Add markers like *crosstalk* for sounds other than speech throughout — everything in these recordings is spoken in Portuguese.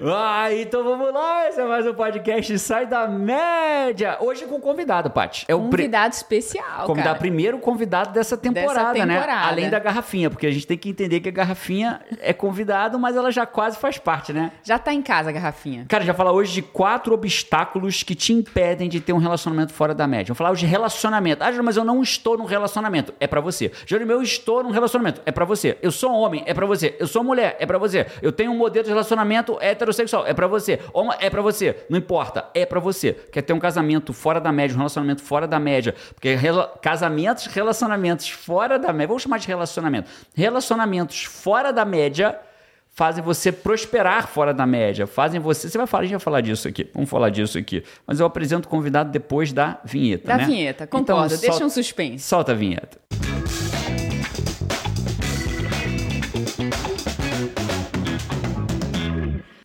Ah, então vamos lá, esse é mais um podcast Sai da Média. Hoje com convidado, Paty. É o pri- Convidado especial, convidado cara. primeiro convidado dessa temporada, Dessa né? temporada. Além da garrafinha, porque a gente tem que entender que a garrafinha é convidado, mas ela já quase faz parte, né? Já tá em casa, garrafinha. Cara, já falar hoje de quatro obstáculos que te impedem de ter um relacionamento fora da média. Vamos falar hoje de relacionamento. Ah, Júlio, mas eu não estou num relacionamento. É pra você. Júlio, eu estou num relacionamento. É pra você. Eu sou homem. É pra você. Eu sou mulher. É pra você. Eu tenho um modelo de relacionamento heterossexual. É pra você. Homo- É pra você. Não importa. É pra você. Quer ter um casamento fora da média, um relacionamento fora da média. Porque rela- casamentos, relacionamentos fora da média. Vamos chamar de relacionamento. Relacionamentos fora da média fazem você prosperar fora da média, fazem você. Você vai falar, a gente vai falar disso aqui, vamos falar disso aqui. Mas eu apresento o convidado depois da vinheta. Da né? vinheta, concordo. Então, Deixa um suspense. Solta a vinheta.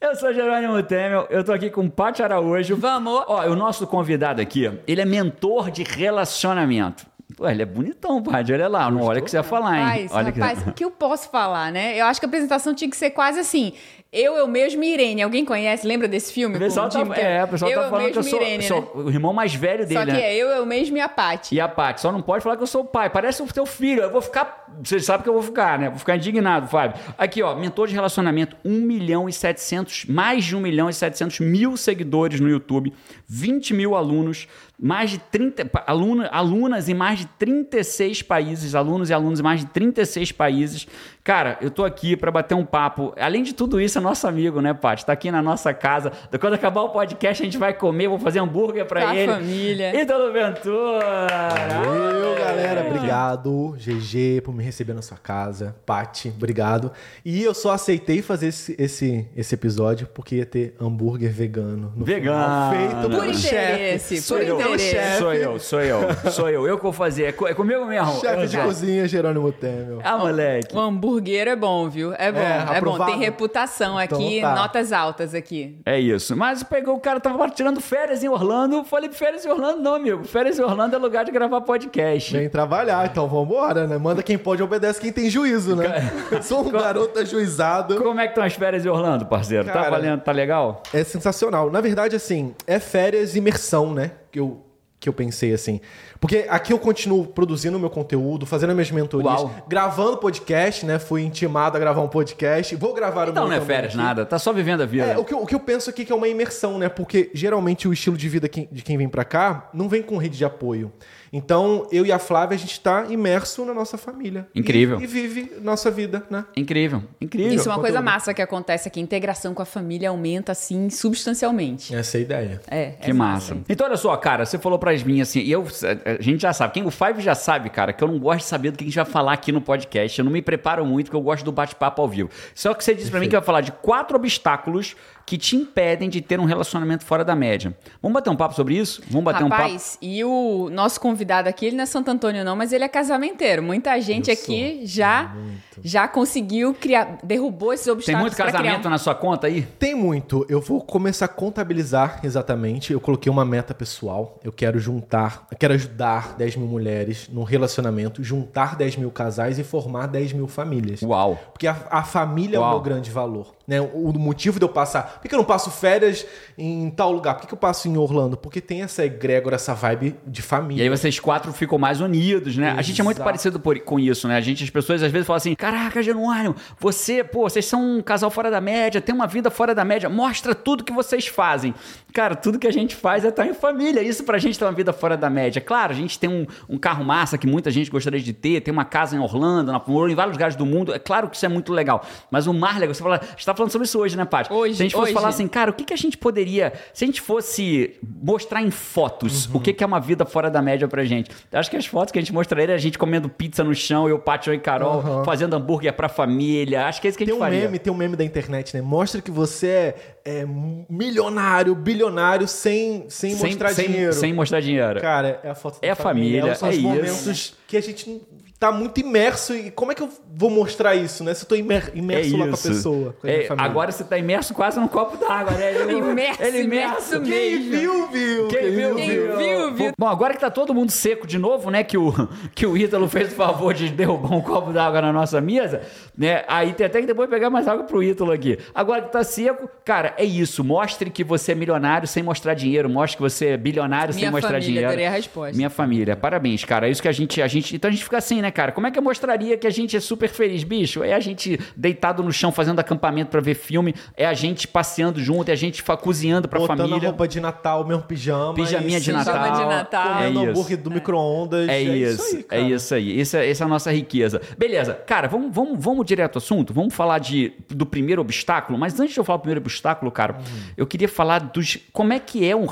Eu sou Jerônimo Temel, eu tô aqui com Paty Araújo. Vamos. Ó, o nosso convidado aqui, ele é mentor de relacionamento. Pô, ele é bonitão, Paty, olha lá, não olha o que você ia falar, hein? Rapaz, olha rapaz, o que eu posso falar, né? Eu acho que a apresentação tinha que ser quase assim. Eu, eu mesmo e Irene. Alguém conhece? Lembra desse filme? O pessoal tá, Jim é, o pessoal eu, tá falando que eu sou, Irene, sou né? o irmão mais velho dele, Só que né? é eu, eu mesmo e a Paty. E a Paty, só não pode falar que eu sou o pai. Parece o teu filho. Eu vou ficar. Você sabe que eu vou ficar, né? Vou ficar indignado, Fábio. Aqui, ó, mentor de relacionamento, 1 milhão e 700, mais de 1 milhão e 700 mil seguidores no YouTube, 20 mil alunos, mais de 30. pa- Aluna, alunas em mais de 36 países, alunos e alunos em mais de 36 países. Cara, eu tô aqui para bater um papo. Além de tudo isso, é nosso amigo, né, Paty? Tá aqui na nossa casa. Quando acabar o podcast, a gente vai comer, vou fazer hambúrguer para a ele. família. Ítalo Ventura! Valeu, galera. Obrigado, GG, por me receber na sua casa. Pati, obrigado. E eu só aceitei fazer esse, esse, esse episódio porque ia ter hambúrguer vegano. No Vegano. final, feito Por pelo interesse, chefe. Por eu, chefe. sou eu, sou eu, sou eu. Eu que vou fazer. É é comigo mesmo. Chefe de já. cozinha, Jerônimo Temel. Ah, moleque. O hambúrguer é bom, viu? É bom, É, é, bom. Tem reputação Então aqui, tá. notas altas aqui. É isso. Mas pegou o cara, tava tirando férias em Orlando. Falei, férias em Orlando não, amigo. Férias em Orlando é lugar de gravar podcast. Vem trabalhar, então vambora, né? Manda quem pode, obedece quem tem juízo, né? *laughs* Eu sou um *laughs* garoto ajuizado. Como é que estão as férias em Orlando, parceiro? tá Cara, valendo? Tá legal? É sensacional. Na verdade, assim, é férias imersão, né? Que eu, que eu pensei assim. Porque aqui eu continuo produzindo meu conteúdo, fazendo as minhas mentorias, Uau. gravando podcast, né? Fui intimado a gravar um podcast. Vou gravar o Então meu não é férias, aqui. nada. Tá só vivendo a vida. É, o que, eu, o que eu penso aqui que é uma imersão, né? Porque geralmente o estilo de vida de quem vem pra cá não vem com rede de apoio. Então, eu e a Flávia, a gente tá imerso na nossa família. Incrível. E, e vive nossa vida, né? Incrível, incrível. Isso é uma coisa massa que acontece aqui. A integração com a família aumenta, assim, substancialmente. Essa é a ideia. É, Que é massa. Então, olha só, cara, você falou pra mim assim, e eu, a gente já sabe, quem o Five já sabe, cara, que eu não gosto de saber do que a gente vai falar aqui no podcast. Eu não me preparo muito, porque eu gosto do bate-papo ao vivo. Só que você disse pra mim que vai falar de quatro obstáculos que te impedem de ter um relacionamento fora da média. Vamos bater um papo sobre isso? Vamos bater um papo. Rapaz, e o nosso convidado aqui, ele não é Santo Antônio não, mas ele é casamenteiro. Muita gente Eu aqui já Muito. já conseguiu criar, derrubou esses Tem obstáculos muito pra criar casamento um- na sua conta aí? Tem muito. Eu vou começar a contabilizar exatamente. Eu coloquei uma meta pessoal. Eu quero juntar, eu quero ajudar 10 mil mulheres num relacionamento, juntar 10 mil casais e formar 10 mil famílias. Uau. Porque a, a família é Uau. o meu grande valor. Né? O, o motivo de eu passar. Por que eu não passo férias em tal lugar? Por que, que eu passo em Orlando? Porque tem essa egrégora, essa vibe de E família. aí vocês quatro ficam mais unidos, né? A gente é muito Exato. parecido por- com isso, né? A gente, as pessoas às vezes falam assim: caraca, Genuário, você, pô, vocês são um casal fora da média, tem uma vida fora da média, mostra tudo que vocês fazem. Cara, tudo que a gente faz é estar em família. Isso pra gente é uma vida fora da média. Claro, a gente tem um, um carro massa que muita gente gostaria de ter, tem uma casa em Orlando, na, em vários lugares do mundo. É claro que isso é muito legal. Mas o mais legal, você fala, a gente tá falando sobre isso hoje, né, Paty? Hoje, gente fosse hoje. falar assim, cara, o que, que a gente poderia. Se a gente fosse mostrar em fotos o que, que é uma vida fora da média pra gente. Acho que as fotos que a gente mostraria é a gente comendo pizza no chão, eu, Pátio e Carol, Uhum. fazendo hambúrguer pra família. Acho que é isso que a Tem gente um faria. meme, tem um meme da internet, né? Mostra que você é, é milionário, bilionário, sem, sem, sem, mostrar sem, dinheiro. sem mostrar dinheiro. Cara, é a foto da É a família, São é os isso. momentos que a gente tá muito imerso. E como é que eu vou mostrar isso, né? Se eu tô imer- imerso lá com a pessoa. Com a minha É, família. agora você tá imerso quase num copo d'água, né? Ele- *laughs* Imerso, ele imerso imerso. Quem mesmo. viu, viu. Quem viu, Quem viu. viu, viu. Bom, agora que tá todo mundo seco de novo, né? Que o, *laughs* que o Ítalo fez o favor de derrubar um copo d'água na nossa mesa, né? Aí tem até que depois pegar mais água pro Ítalo aqui. Agora que tá seco, cara, é isso. Mostre que você é milionário sem mostrar dinheiro. Mostre que você é bilionário sem Minha mostrar família, dinheiro. adorei a resposta. Minha família, parabéns, cara. É isso que a gente, a gente. Então a gente fica assim, né, cara? Como é que eu mostraria que a gente é super feliz, bicho? É a gente deitado no chão fazendo acampamento pra ver filme, é a gente passeando junto, é a gente cozinhando pra Botando a família. roupa de Natal, mesmo pijama. Pijaminha de Natal. Pijama de Natal. É Comendo isso. hambúrguer do micro-ondas. É isso, aí, é isso aí. Essa, essa é a nossa riqueza. Beleza, cara, vamos, vamos, vamos direto ao assunto? Vamos falar de, do primeiro obstáculo, mas antes de eu falar do primeiro obstáculo, cara, eu queria falar dos. Como é que é um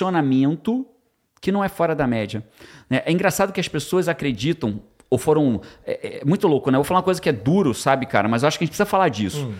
relacionamento que não é fora da média. né? É engraçado que as pessoas acreditam, ou foram. É, é muito louco, né? Eu vou falar uma coisa que é duro, sabe, cara? Mas eu acho que a gente precisa falar disso.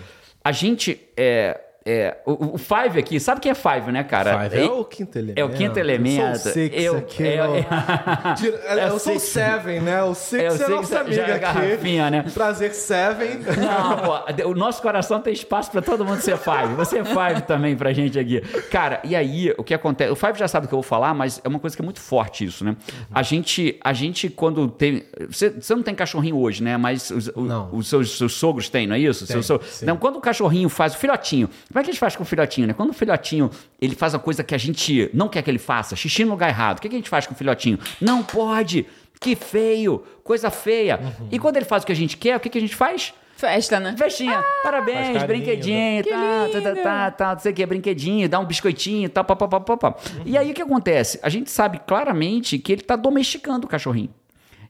A gente. É, é, o, o Five aqui, sabe quem é Five, né, cara? Five é o quinto elemento. É o quinto elemento. Eu sou o Six Eu- aqui. é- é- *laughs* Tira- é o. Seven, né? O Six É, é, o a Six nossa já amiga é aqui. garrafinha, né? Prazer, Seven. Não, pô, o nosso coração tem espaço pra todo mundo ser Five. Você é Five também pra gente aqui. Cara, e aí, o que acontece? O Five já sabe o que eu vou falar, mas é uma coisa que é muito forte isso, né? A gente, a gente quando tem... Você, você não tem cachorrinho hoje, né? Mas os, os seus, seus sogros têm, não é isso? Seu- seu- sim. não, quando o cachorrinho faz... O filhotinho. Como é que a gente faz com o filhotinho, né? Quando o filhotinho, ele faz uma coisa que a gente não quer que ele faça, xixi no lugar errado, o que, que a gente faz com o filhotinho? Não pode! Que feio! Coisa feia! Uhum. E quando ele faz o que a gente quer, o que, que a gente faz? Festa, né? Festinha, parabéns, Faz carinho, brinquedinho, Que tá, tá, tá, lindo. tá, tá, não sei o que, brinquedinho, dá um biscoitinho, tá, pá, pá, pá, pá, pá. E aí o que acontece? A gente sabe claramente que ele tá domesticando o cachorrinho.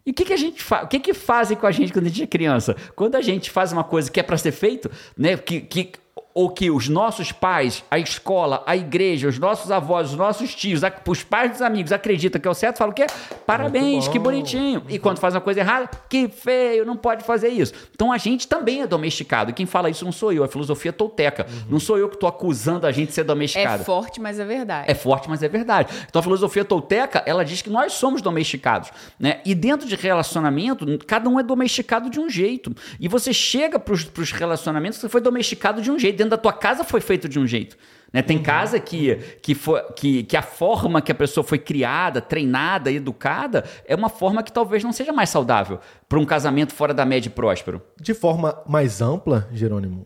E o que, que a gente faz? O que, que fazem com a gente quando a gente é criança? Quando a gente faz uma coisa que é para ser feito, né? Que, que, ou que os nossos pais, a escola, a igreja, os nossos avós, os nossos tios, a- os pais dos amigos acreditam que é o certo, falam o quê? Parabéns, que bonitinho. E quando faz uma coisa errada, que feio, não pode fazer isso. Então a gente também é domesticado. E quem fala isso não sou eu, é a filosofia tolteca. Não sou eu que estou acusando a gente de ser É domesticado. forte, mas é verdade. É forte, mas é verdade. Então a filosofia tolteca, ela diz que nós somos domesticados, né? E dentro de relacionamento, cada um é domesticado de um jeito. E você chega para os relacionamentos, você foi domesticado de um jeito. Dentro da tua casa foi feito de um jeito. Né? Tem casa que, que, foi, que, que a forma que a pessoa foi criada, treinada, educada, é uma forma que talvez não seja mais saudável para um casamento fora da média e próspero. De forma mais ampla, Jerônimo,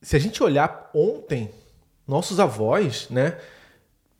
se a gente olhar ontem, nossos avós, né?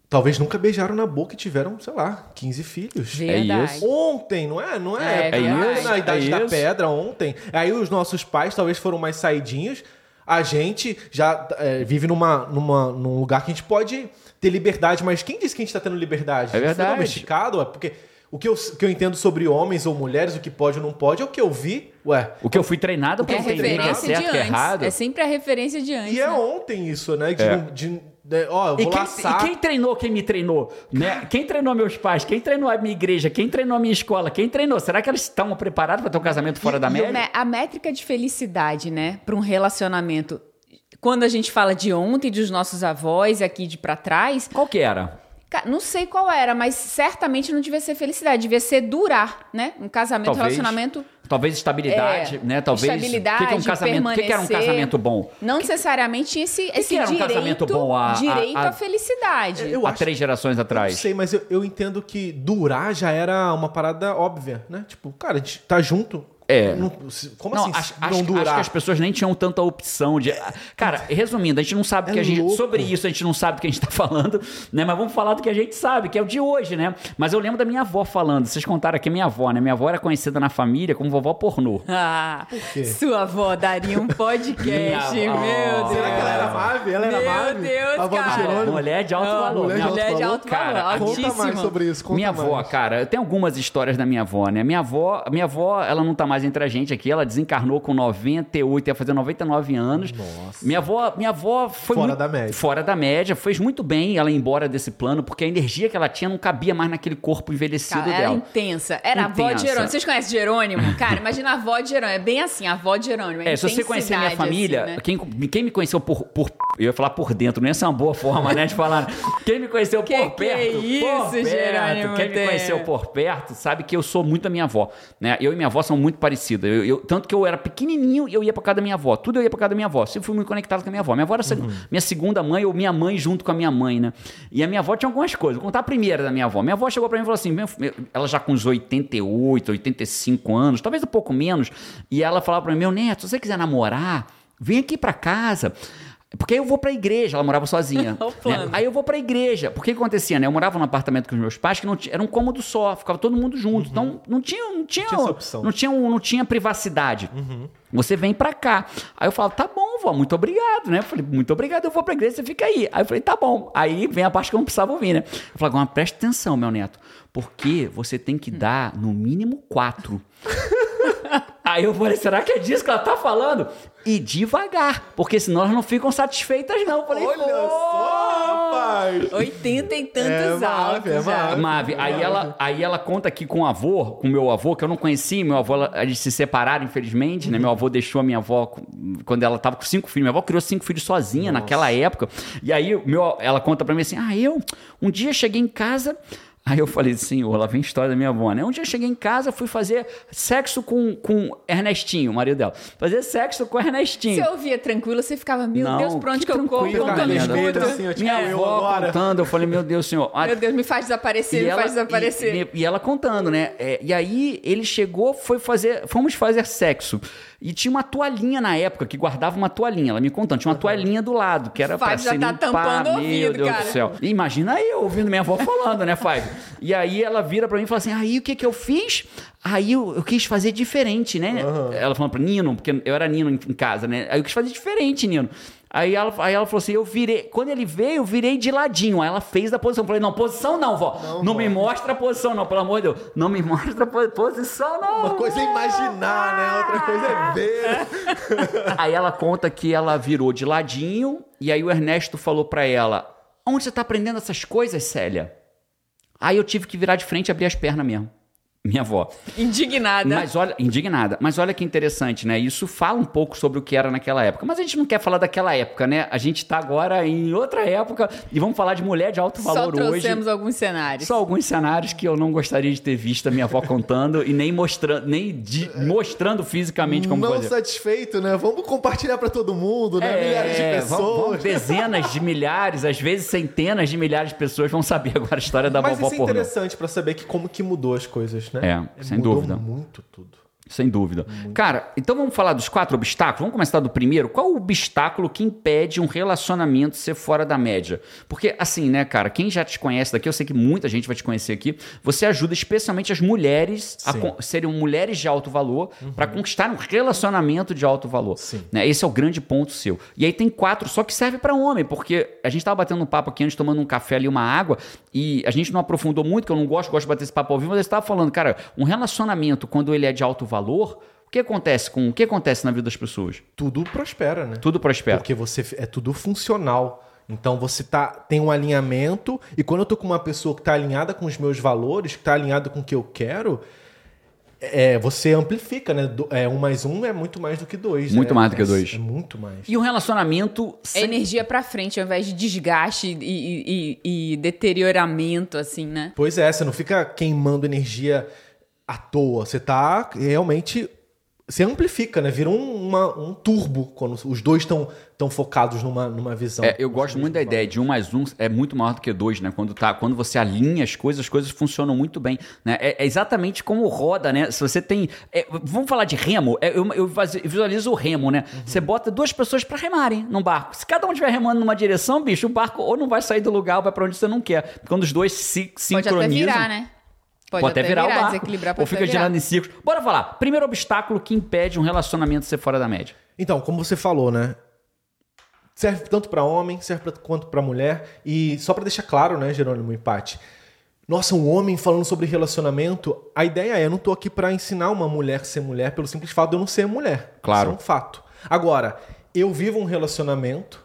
Talvez nunca beijaram na boca e tiveram, sei lá, 15 filhos. Verdade. isso. Ontem, não é? Não é? É, Porque verdade. na idade É da isso. pedra, ontem. Aí os nossos pais talvez foram mais saidinhos. A gente já é, vive numa, numa, num lugar que a gente pode ter liberdade. Mas quem disse que a gente tá tendo liberdade? É A gente foi verdade. domesticado? Ué, porque o que, eu, o que eu entendo sobre homens ou mulheres, o que pode ou não pode, é o que eu vi. Ué, O que eu fui treinado para É a entender que é referência de certo, que é errado. antes. É sempre a referência de antes. E é né? ontem isso, né? De, É. de- de- ó, eu E vou quem, laçar. e quem treinou quem me treinou? Né? Quem treinou meus pais? Quem treinou a minha igreja? Quem treinou a minha escola? Quem treinou? Será que elas estão preparadas para ter um casamento fora da e eu- média? Né, A métrica de felicidade, né, para um relacionamento. Quando a gente fala de ontem, dos nossos avós aqui de pra trás, Qual que era? Não sei qual era, mas certamente não devia ser felicidade, devia ser durar, né? Um casamento, um Talvez. relacionamento Talvez estabilidade, É, né? Talvez. estabilidade, o que, que é um casamento? O que, que era um casamento bom? não necessariamente tinha esse, esse que era um direito, casamento bom há- há- direito há- à felicidade. Eu Há acho- três gerações Não atrás. sei, mas eu, eu entendo que durar já era uma parada óbvia, né? Tipo, cara, a gente tá junto. É. Não- como Não, assim acho, não acho- durar? acho que as pessoas nem tinham tanta opção de. Cara, resumindo, a gente não sabe o que É a gente. louco. Sobre isso, a gente não sabe o que a gente tá *laughs* falando, né? Mas vamos falar do que a gente sabe, que é o de hoje, né? Mas eu lembro da minha avó falando. Vocês contaram aqui minha avó, né? Minha avó era conhecida na família como vovó pornô. *laughs* Ah, quê? sua avó daria um podcast, Minha avó. meu Deus. Será que ela era Mave? Ela era Meu Mave? Deus, a avó cara. Mulher de alto Não, valor. mulher de Minha- alto Mulher de valor? alto Cara, valor, Conta mais sobre isso. Conta minha avó, mais. cara, eu tenho algumas histórias da minha avó, né? Minha avó, minha avó, ela não tá mais entre a gente aqui, ela desencarnou com 98, ia fazer 99 anos. Nossa. Minha avó, minha avó foi Fora muito- da média. Fora da média, fez muito bem ela ir embora desse plano, porque a energia que ela tinha não cabia mais naquele corpo envelhecido Cara, era dela. intensa. Era a avó de Intensa. Jerônimo. Vocês conhecem Jerônimo? Cara, imagina a avó de Jerônimo. É bem assim, a avó de Jerônimo. É, se você conhecer minha família, assim, né? quem, quem me conheceu por, por. Eu ia falar por dentro, não ia ser uma boa forma, né? De falar. Quem me conheceu Que por que perto. é por isso, perto, Jerônimo Quem me conheceu por perto sabe que eu sou muito a minha avó. Né? Eu e minha avó são muito parecida. Eu, eu- tanto que eu era pequenininho e eu ia pra casa da minha avó. Tudo eu ia pra casa da minha avó. Sempre fui muito conectado com a minha avó. Minha avó era seg- minha segunda mãe ou minha mãe junto com a minha mãe, né? E a minha avó tinha algumas coisas. Vou contar a primeira da minha avó. Minha avó chegou pra mim e falou assim: ela já com uns 88, 85 anos, talvez um pouco menos. E ela falava pra mim: meu neto, se você quiser namorar, vem aqui pra casa. Porque aí eu vou pra igreja, ela morava sozinha. *laughs* Plano. né? Aí eu vou pra igreja. Porque o que acontecia, né? Eu morava num apartamento com os meus pais que não tinha, era um cômodo só, ficava todo mundo junto. Então não tinha, não tinha, Tinha essa opção. não tinha, não tinha privacidade. Você vem pra cá. Aí eu falo, tá bom, vó, muito obrigado, né? Eu falei, muito obrigado, eu vou pra igreja, você fica aí. Aí eu falei, tá bom. Aí vem a parte que eu não precisava ouvir, né? Eu falei, agora presta atenção, meu neto, porque você tem que dar no mínimo quatro. *laughs* Aí eu falei, será que é disso que ela tá falando? E devagar, porque senão elas não ficam satisfeitas, não. Eu falei, Olha "Pô!" só, rapaz! 80 e tantos É, Mave, altos é já. Mave. Mave, aí ela, aí ela conta aqui com o avô, com o meu avô, que eu não conheci, meu avô, ela- eles se separaram, infelizmente, né? Meu avô deixou a minha avó quando ela tava com cinco filhos. Minha avó criou cinco filhos sozinha naquela época. E aí meu, ela conta pra mim assim: ah, eu um dia cheguei em casa. Aí eu falei, senhor, lá vem a história da minha avó, né? Um dia eu cheguei em casa, fui fazer sexo com, com Ernestinho, o marido dela. Fazer sexo com Ernestinho. Você ouvia tranquilo, você ficava, meu Não, Deus, pra onde que que, eu corro? eu Medo, escuto? assim, tipo, Minha eu avó agora. contando, eu falei, meu Deus, senhor. Meu Deus, me faz desaparecer, me faz desaparecer. E, e ela contando, né? É, e aí ele chegou, foi fazer, fomos fazer sexo. E tinha uma toalhinha na época que guardava uma toalhinha. Ela me contando, tinha uma toalhinha do lado que era pra Fábio já se tá limpar. tampando o Meu ouvido, Deus cara. do céu. E Imagina eu ouvindo minha avó falando, né, Fábio? E aí ela vira pra mim e fala assim: aí o que que eu fiz? Aí eu, eu quis fazer diferente, né? Ela falando pra Nino, porque eu era Nino em, em casa, né? Aí eu quis fazer diferente, Nino. Aí ela, aí ela falou assim: eu virei. Quando ele veio, eu virei de ladinho. Aí ela fez da posição. Eu falei: não, posição não, vó. Não, me mostra a posição, não, pelo amor de Deus. Não me *laughs* mostra a po- posição, não. Uma coisa é imaginar, né? Outra coisa é ver. *laughs* Aí ela conta que ela virou de ladinho. E aí o Ernesto falou pra ela: onde você tá aprendendo essas coisas, Célia? Aí eu tive que virar de frente e abrir as pernas mesmo. Minha avó. Indignada. Mas olha, indignada. Mas olha que interessante, né? Isso fala um pouco sobre o que era naquela época. Mas a gente não quer falar daquela época, né? A gente tá agora em outra época e vamos falar de mulher de alto Só valor hoje. trouxemos alguns cenários. Só alguns cenários que eu não gostaria de ter visto a minha avó contando e nem mostrando, nem di- mostrando fisicamente como Não fazer. satisfeito, né? Vamos compartilhar pra todo mundo, né? Milhares de É, vão- vão pessoas. dezenas de milhares, às vezes centenas de milhares de pessoas vão saber agora a história da Mas vovó isso é interessante pra saber que como que mudou as coisas, né? É, sem mudou dúvida. muito tudo. Sem dúvida. Cara, então vamos falar dos quatro obstáculos? Vamos começar do primeiro. Qual o obstáculo que impede um relacionamento ser fora da média? Porque, assim, né, cara, quem já te conhece daqui, eu sei que muita gente vai te conhecer aqui, você ajuda especialmente as mulheres a Sim. con- serem mulheres de alto valor para conquistar um relacionamento de alto valor. Sim. Né? Esse é o grande ponto seu. E aí tem quatro, só que serve para homem, porque a gente tava batendo um papo aqui antes, tomando um café ali, uma água, e a gente não aprofundou muito, que eu não gosto, gosto de bater esse papo ao vivo, mas você tava falando, cara, um relacionamento, quando ele é de alto valor, o que acontece com o que acontece na vida das pessoas? Tudo prospera, né? Tudo prospera. Porque você é tudo funcional. Então você tá, tem um alinhamento, e quando eu tô com uma pessoa que tá alinhada com os meus valores, que tá alinhada com o que eu quero, é, você amplifica, né? Do- É, um mais um é muito mais do que dois. Muito né? mais do que É- dois. É muito mais. E um relacionamento É sem... energia pra frente, ao invés de desgaste e, e- e- e deterioramento, assim, né? Pois é, você não fica queimando energia à toa. Você tá realmente. Você amplifica, né? Vira um, uma- um turbo quando os dois estão tão focados numa, numa visão. É, eu gosto muito da ideia de um mais um é muito maior do que dois, né? Quando, tá, quando você alinha as coisas, as coisas funcionam muito bem. Né? É, é exatamente como roda, né? Se você tem. é, vamos falar de remo. É, eu, eu visualizo o remo, né? Você bota duas pessoas para remarem num barco. Se cada um estiver remando numa direção, bicho, o barco ou não vai sair do lugar ou vai para onde você não quer. Quando os dois se Pode sincronizam. até virar, né? Pode, até virar, o barco. desequilibrar, ou pode fica até virar. girando em círculos. Bora falar. Primeiro obstáculo que impede um relacionamento ser fora da média. Então, como você falou, né? Serve tanto para homem, serve pra- quanto para mulher. E só para deixar claro, né, Jerônimo, empate. Nossa, um homem falando sobre relacionamento, a ideia é, eu não tô aqui para ensinar uma mulher a ser mulher pelo simples fato de eu não ser mulher. Claro. Isso é um fato. Agora, eu vivo um relacionamento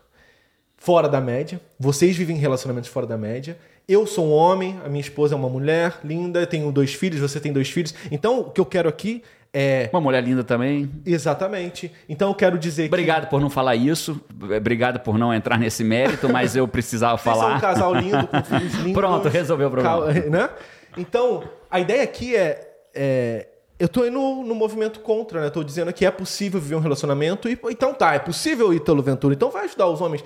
fora da média, vocês vivem relacionamentos fora da média. Eu sou um homem, a minha esposa é uma mulher linda, eu tenho dois filhos, você tem dois filhos. Então, o que eu quero aqui é Uma mulher linda também. Exatamente. Então eu quero dizer Obrigado por não falar isso. Obrigado por não entrar nesse mérito, mas eu precisava que vocês são um falar. casal lindo, com *laughs* filhos lindos. Pronto, resolveu o problema. *laughs* Né? Então, a ideia aqui é, é eu tô indo no movimento contra, né? Tô dizendo que é possível viver um relacionamento e então tá, é possível Ítalo Ventura, então vai ajudar os homens.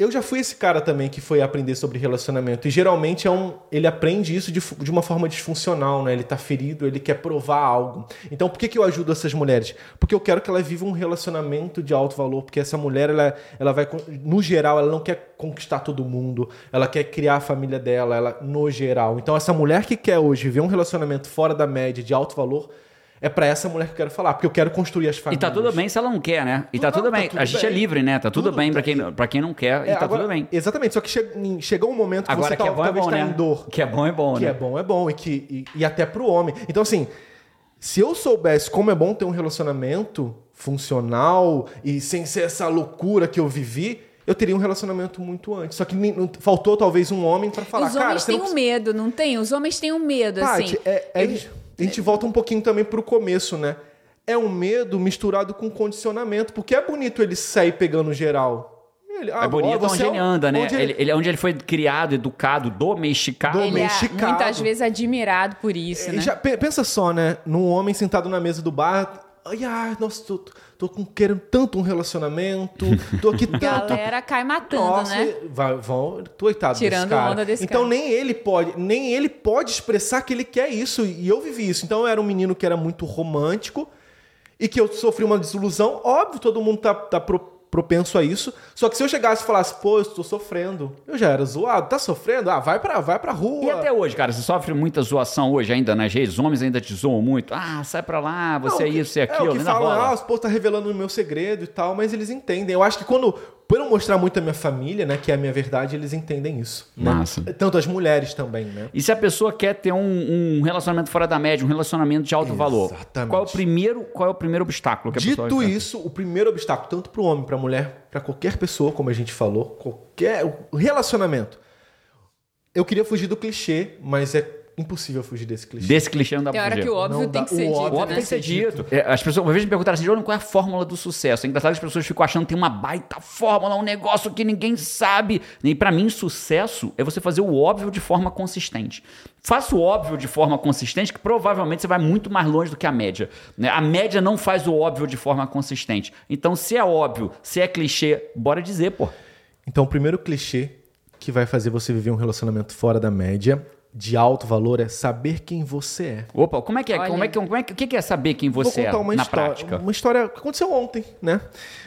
Eu já fui esse cara também que foi aprender sobre relacionamento. E geralmente é um, ele aprende isso de, de uma forma disfuncional, né? Ele tá ferido, ele quer provar algo. Então por que, que eu ajudo essas mulheres? Porque eu quero que ela viva um relacionamento de alto valor. Porque essa mulher, ela, ela vai, no geral, ela não quer conquistar todo mundo. Ela quer criar a família dela, ela, no geral. Então essa mulher que quer hoje viver um relacionamento fora da média, de alto valor, é para essa mulher que eu quero falar, porque eu quero construir as famílias. E tá tudo bem se ela não quer, né? E tá tudo Não, bem. tá tudo a gente é bem. livre, né? Tá tudo, Tudo bem tá pra quem, pra quem não quer. e É, tá agora- tudo bem. Exatamente, só que che- chegou um momento que Agora você que é tá, bom é talvez bom, tá né? em dor. Que é bom é bom, que né? é bom é bom e que e, e até pro homem. Então assim, se eu soubesse como é bom ter um relacionamento funcional e sem ser essa loucura que eu vivi, eu teria um relacionamento muito antes. Só que não- faltou talvez um homem pra falar, Os cara, homens você têm não um precisa- medo, não tem? Os homens têm um medo, assim. é- é- Eu- a gente volta um pouquinho também pro começo, né? É um medo misturado com condicionamento, porque é bonito ele sair pegando geral. Ele, ah, É bonito onde ele um- anda, né? onde Ele, ele- onde ele foi criado, educado, domesticado. Dom- Ele é domesticado. muitas vezes admirado por isso, E né? já- pe- pensa só, né? Num homem sentado na mesa do bar. Ai, ai, nossa, tô, tô com- querendo tanto um relacionamento. Tô aqui *laughs* tanto. Galera cai matando, Nossa, né? vai, vão, coitado Tirando desse cara. onda desse então cara. nem ele pode, nem ele pode expressar que ele quer isso. E eu vivi isso. Então eu era um menino que era muito romântico e que eu sofri uma desilusão. Óbvio, todo mundo tá, tá pro- propenso a isso. Só que se eu chegasse e falasse, pô, eu estou sofrendo, eu já era zoado. Tá sofrendo? Ah, vai pra, vai pra rua. E até hoje, cara, você sofre muita zoação hoje ainda nas redes, os homens ainda te zoam muito. Ah, sai pra lá, você Não, é isso e É, aquilo, o que falam, ah, os pô, tá revelando o meu segredo e tal, mas eles entendem. Eu acho que quando, por eu mostrar muito a minha família, né, que é a minha verdade, eles entendem isso. né? Massa. Tanto as mulheres também, né? E se a pessoa quer ter um, um relacionamento fora da média, um relacionamento de alto valor, Exatamente. qual é o primeiro, qual é o primeiro obstáculo que a pessoa Dito isso, o primeiro obstáculo, tanto para o homem, para a mulher, para qualquer pessoa, como a gente falou, qualquer relacionamento. Eu queria fugir do clichê, mas é impossível fugir desse clichê. Desse clichê não dá Tem pra hora fugir. que o óbvio Não tem dá- que ser óbvio O dito, óbvio né? tem que ser dito. É, As pessoas, uma vez me perguntaram assim, Jônio, qual é a fórmula do sucesso? É engraçado que as pessoas ficam achando que tem uma baita fórmula, um negócio que ninguém sabe. E pra mim, sucesso é você fazer o óbvio de forma consistente. Faça o óbvio de forma consistente, que provavelmente você vai muito mais longe do que a média. né? A média não faz o óbvio de forma consistente. Então, se é óbvio, se é clichê, bora dizer, pô. Então, o primeiro clichê que vai fazer você viver um relacionamento fora da média, de alto valor, é saber quem você é. Opa, como é que é? Olha. Como é que, como é que, o que é saber quem você Vou contar é uma na história, prática? uma história que aconteceu ontem, né?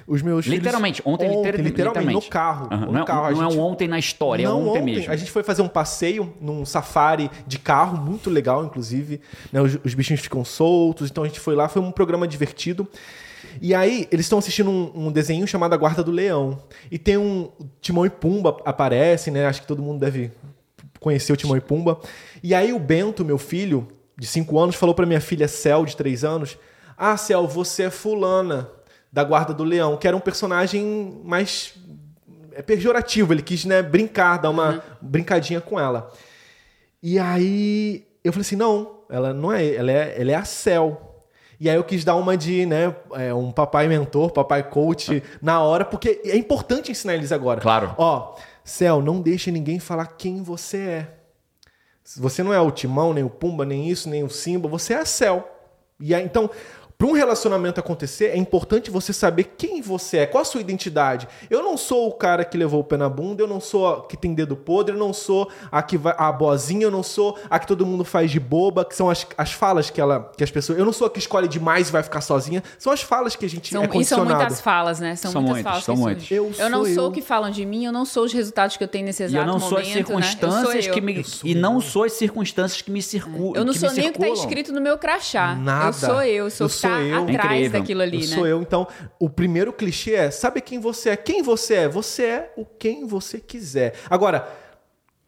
Os meus filhos- Literalmente, ontem, liter- literalmente, no carro. Aham, no Não, é- carro, a não é gente- um ontem na história, Não, é ontem, mesmo. A gente foi fazer um passeio num safari de carro, muito legal, inclusive. né? Os, os bichinhos ficam soltos, então a gente foi lá, foi um programa divertido. E aí, eles estão assistindo um, um desenho chamado A Guarda do Leão. E tem um. Timão e Pumba aparecem, né? Acho que todo mundo deve conhecer o Timão e Pumba. E aí, o Bento, meu filho, de 5 anos, falou pra minha filha Cel, de 3 anos: Ah, Cel, você é fulana da Guarda do Leão, que era um personagem mais é pejorativo, ele quis né, brincar, dar uma brincadinha com ela. E aí eu falei assim: não, ela não é, ela é, ela é a Cel. E aí eu quis dar uma de, né, é, um papai mentor, papai coach na hora, porque é importante ensinar eles agora. Claro. Ó, Cel, não deixe ninguém falar quem você é. Você não é o Timão, nem o Pumba, nem isso, nem o Simba, você é a Cel. E aí, então, para um relacionamento acontecer, é importante você saber quem você é, qual a sua identidade. Eu não sou o cara que levou o pé na bunda, eu não sou a que tem dedo podre, eu não sou a que vai, a boazinha, eu não sou a que todo mundo faz de boba, que são as, as falas que ela que as pessoas. Eu não sou a que escolhe demais e vai ficar sozinha. São as falas que a gente São, é e são condicionado. muitas falas, né? São, São muitas muitas, falas. são que muitas. surgem. Eu não sou sou eu. o que falam de mim, eu não sou os resultados que eu tenho nesse exato eu não sou as momento, né? Eu circunstâncias sou que eu. me. E não sou as circunstâncias que me circulam. Eu não sou nem o que tá circulam. escrito no meu crachá. Nada. Eu sou eu, sou Eu o que sou eu. atrás Incrível. daquilo ali, eu né? sou eu. Então, o primeiro clichê é: sabe quem você é? Quem você é? Você é o quem você quiser. Agora,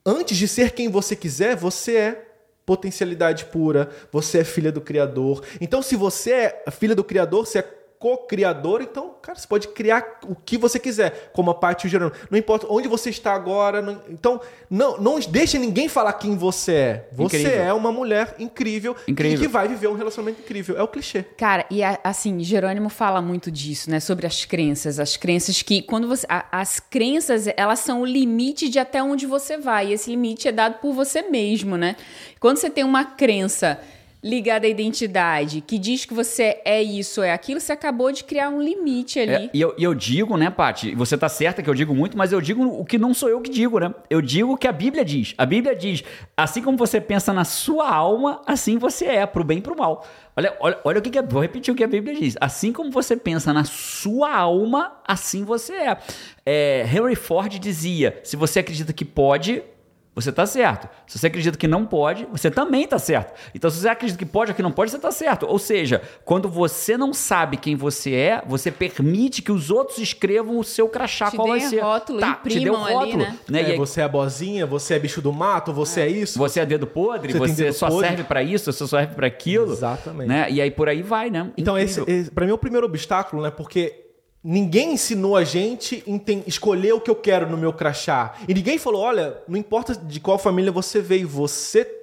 antes de ser quem você quiser, você é potencialidade pura, você é filha do Criador. Então, se você é filha do Criador, você é co-criador, então, cara, você pode criar o que você quiser, como a Paty e o Gerônimo. Não importa onde você está agora. não- então, não, não deixe ninguém falar quem você é. Você Incrível. é uma mulher incrível, Incrível. e que vai viver um relacionamento incrível. É o clichê. Cara, e a- assim, Jerônimo fala muito disso, né? Sobre as crenças. As crenças que, quando você. a- as crenças, elas são o limite de até onde você vai. E esse limite é dado por você mesmo, né? Quando você tem uma crença ligada à identidade, que diz que você é isso, é aquilo, você acabou de criar um limite ali. É, e, eu, e eu digo, né, Paty, você tá certa que eu digo muito, mas eu digo o que não sou eu que digo, né? Eu digo o que a Bíblia diz. A Bíblia diz, assim como você pensa na sua alma, assim você é, pro bem e pro mal. Olha, olha, olha o que, que é, vou repetir o que a Bíblia diz. Assim como você pensa na sua alma, assim você é. é Henry Ford dizia, se você acredita que pode, você está certo. Se você acredita que não pode, você também está certo. Então, se você acredita que pode ou que não pode, você está certo. Ou seja, quando você não sabe quem você é, você permite que os outros escrevam o seu crachá te qual vai ser. Rótulo, tá, te deu rótulo, ali, né? né? É, aí, você é bozinha, você é bicho do mato, você é, é isso. Você é dedo podre, você, você só podre. serve para isso, você só serve para aquilo. Exatamente. Né? E aí por aí vai, né? Então, Incrível. esse, esse para mim é o primeiro obstáculo, né? Porque Ninguém ensinou a gente escolher o que eu quero no meu crachá. E ninguém falou: olha, não importa de qual família você veio, você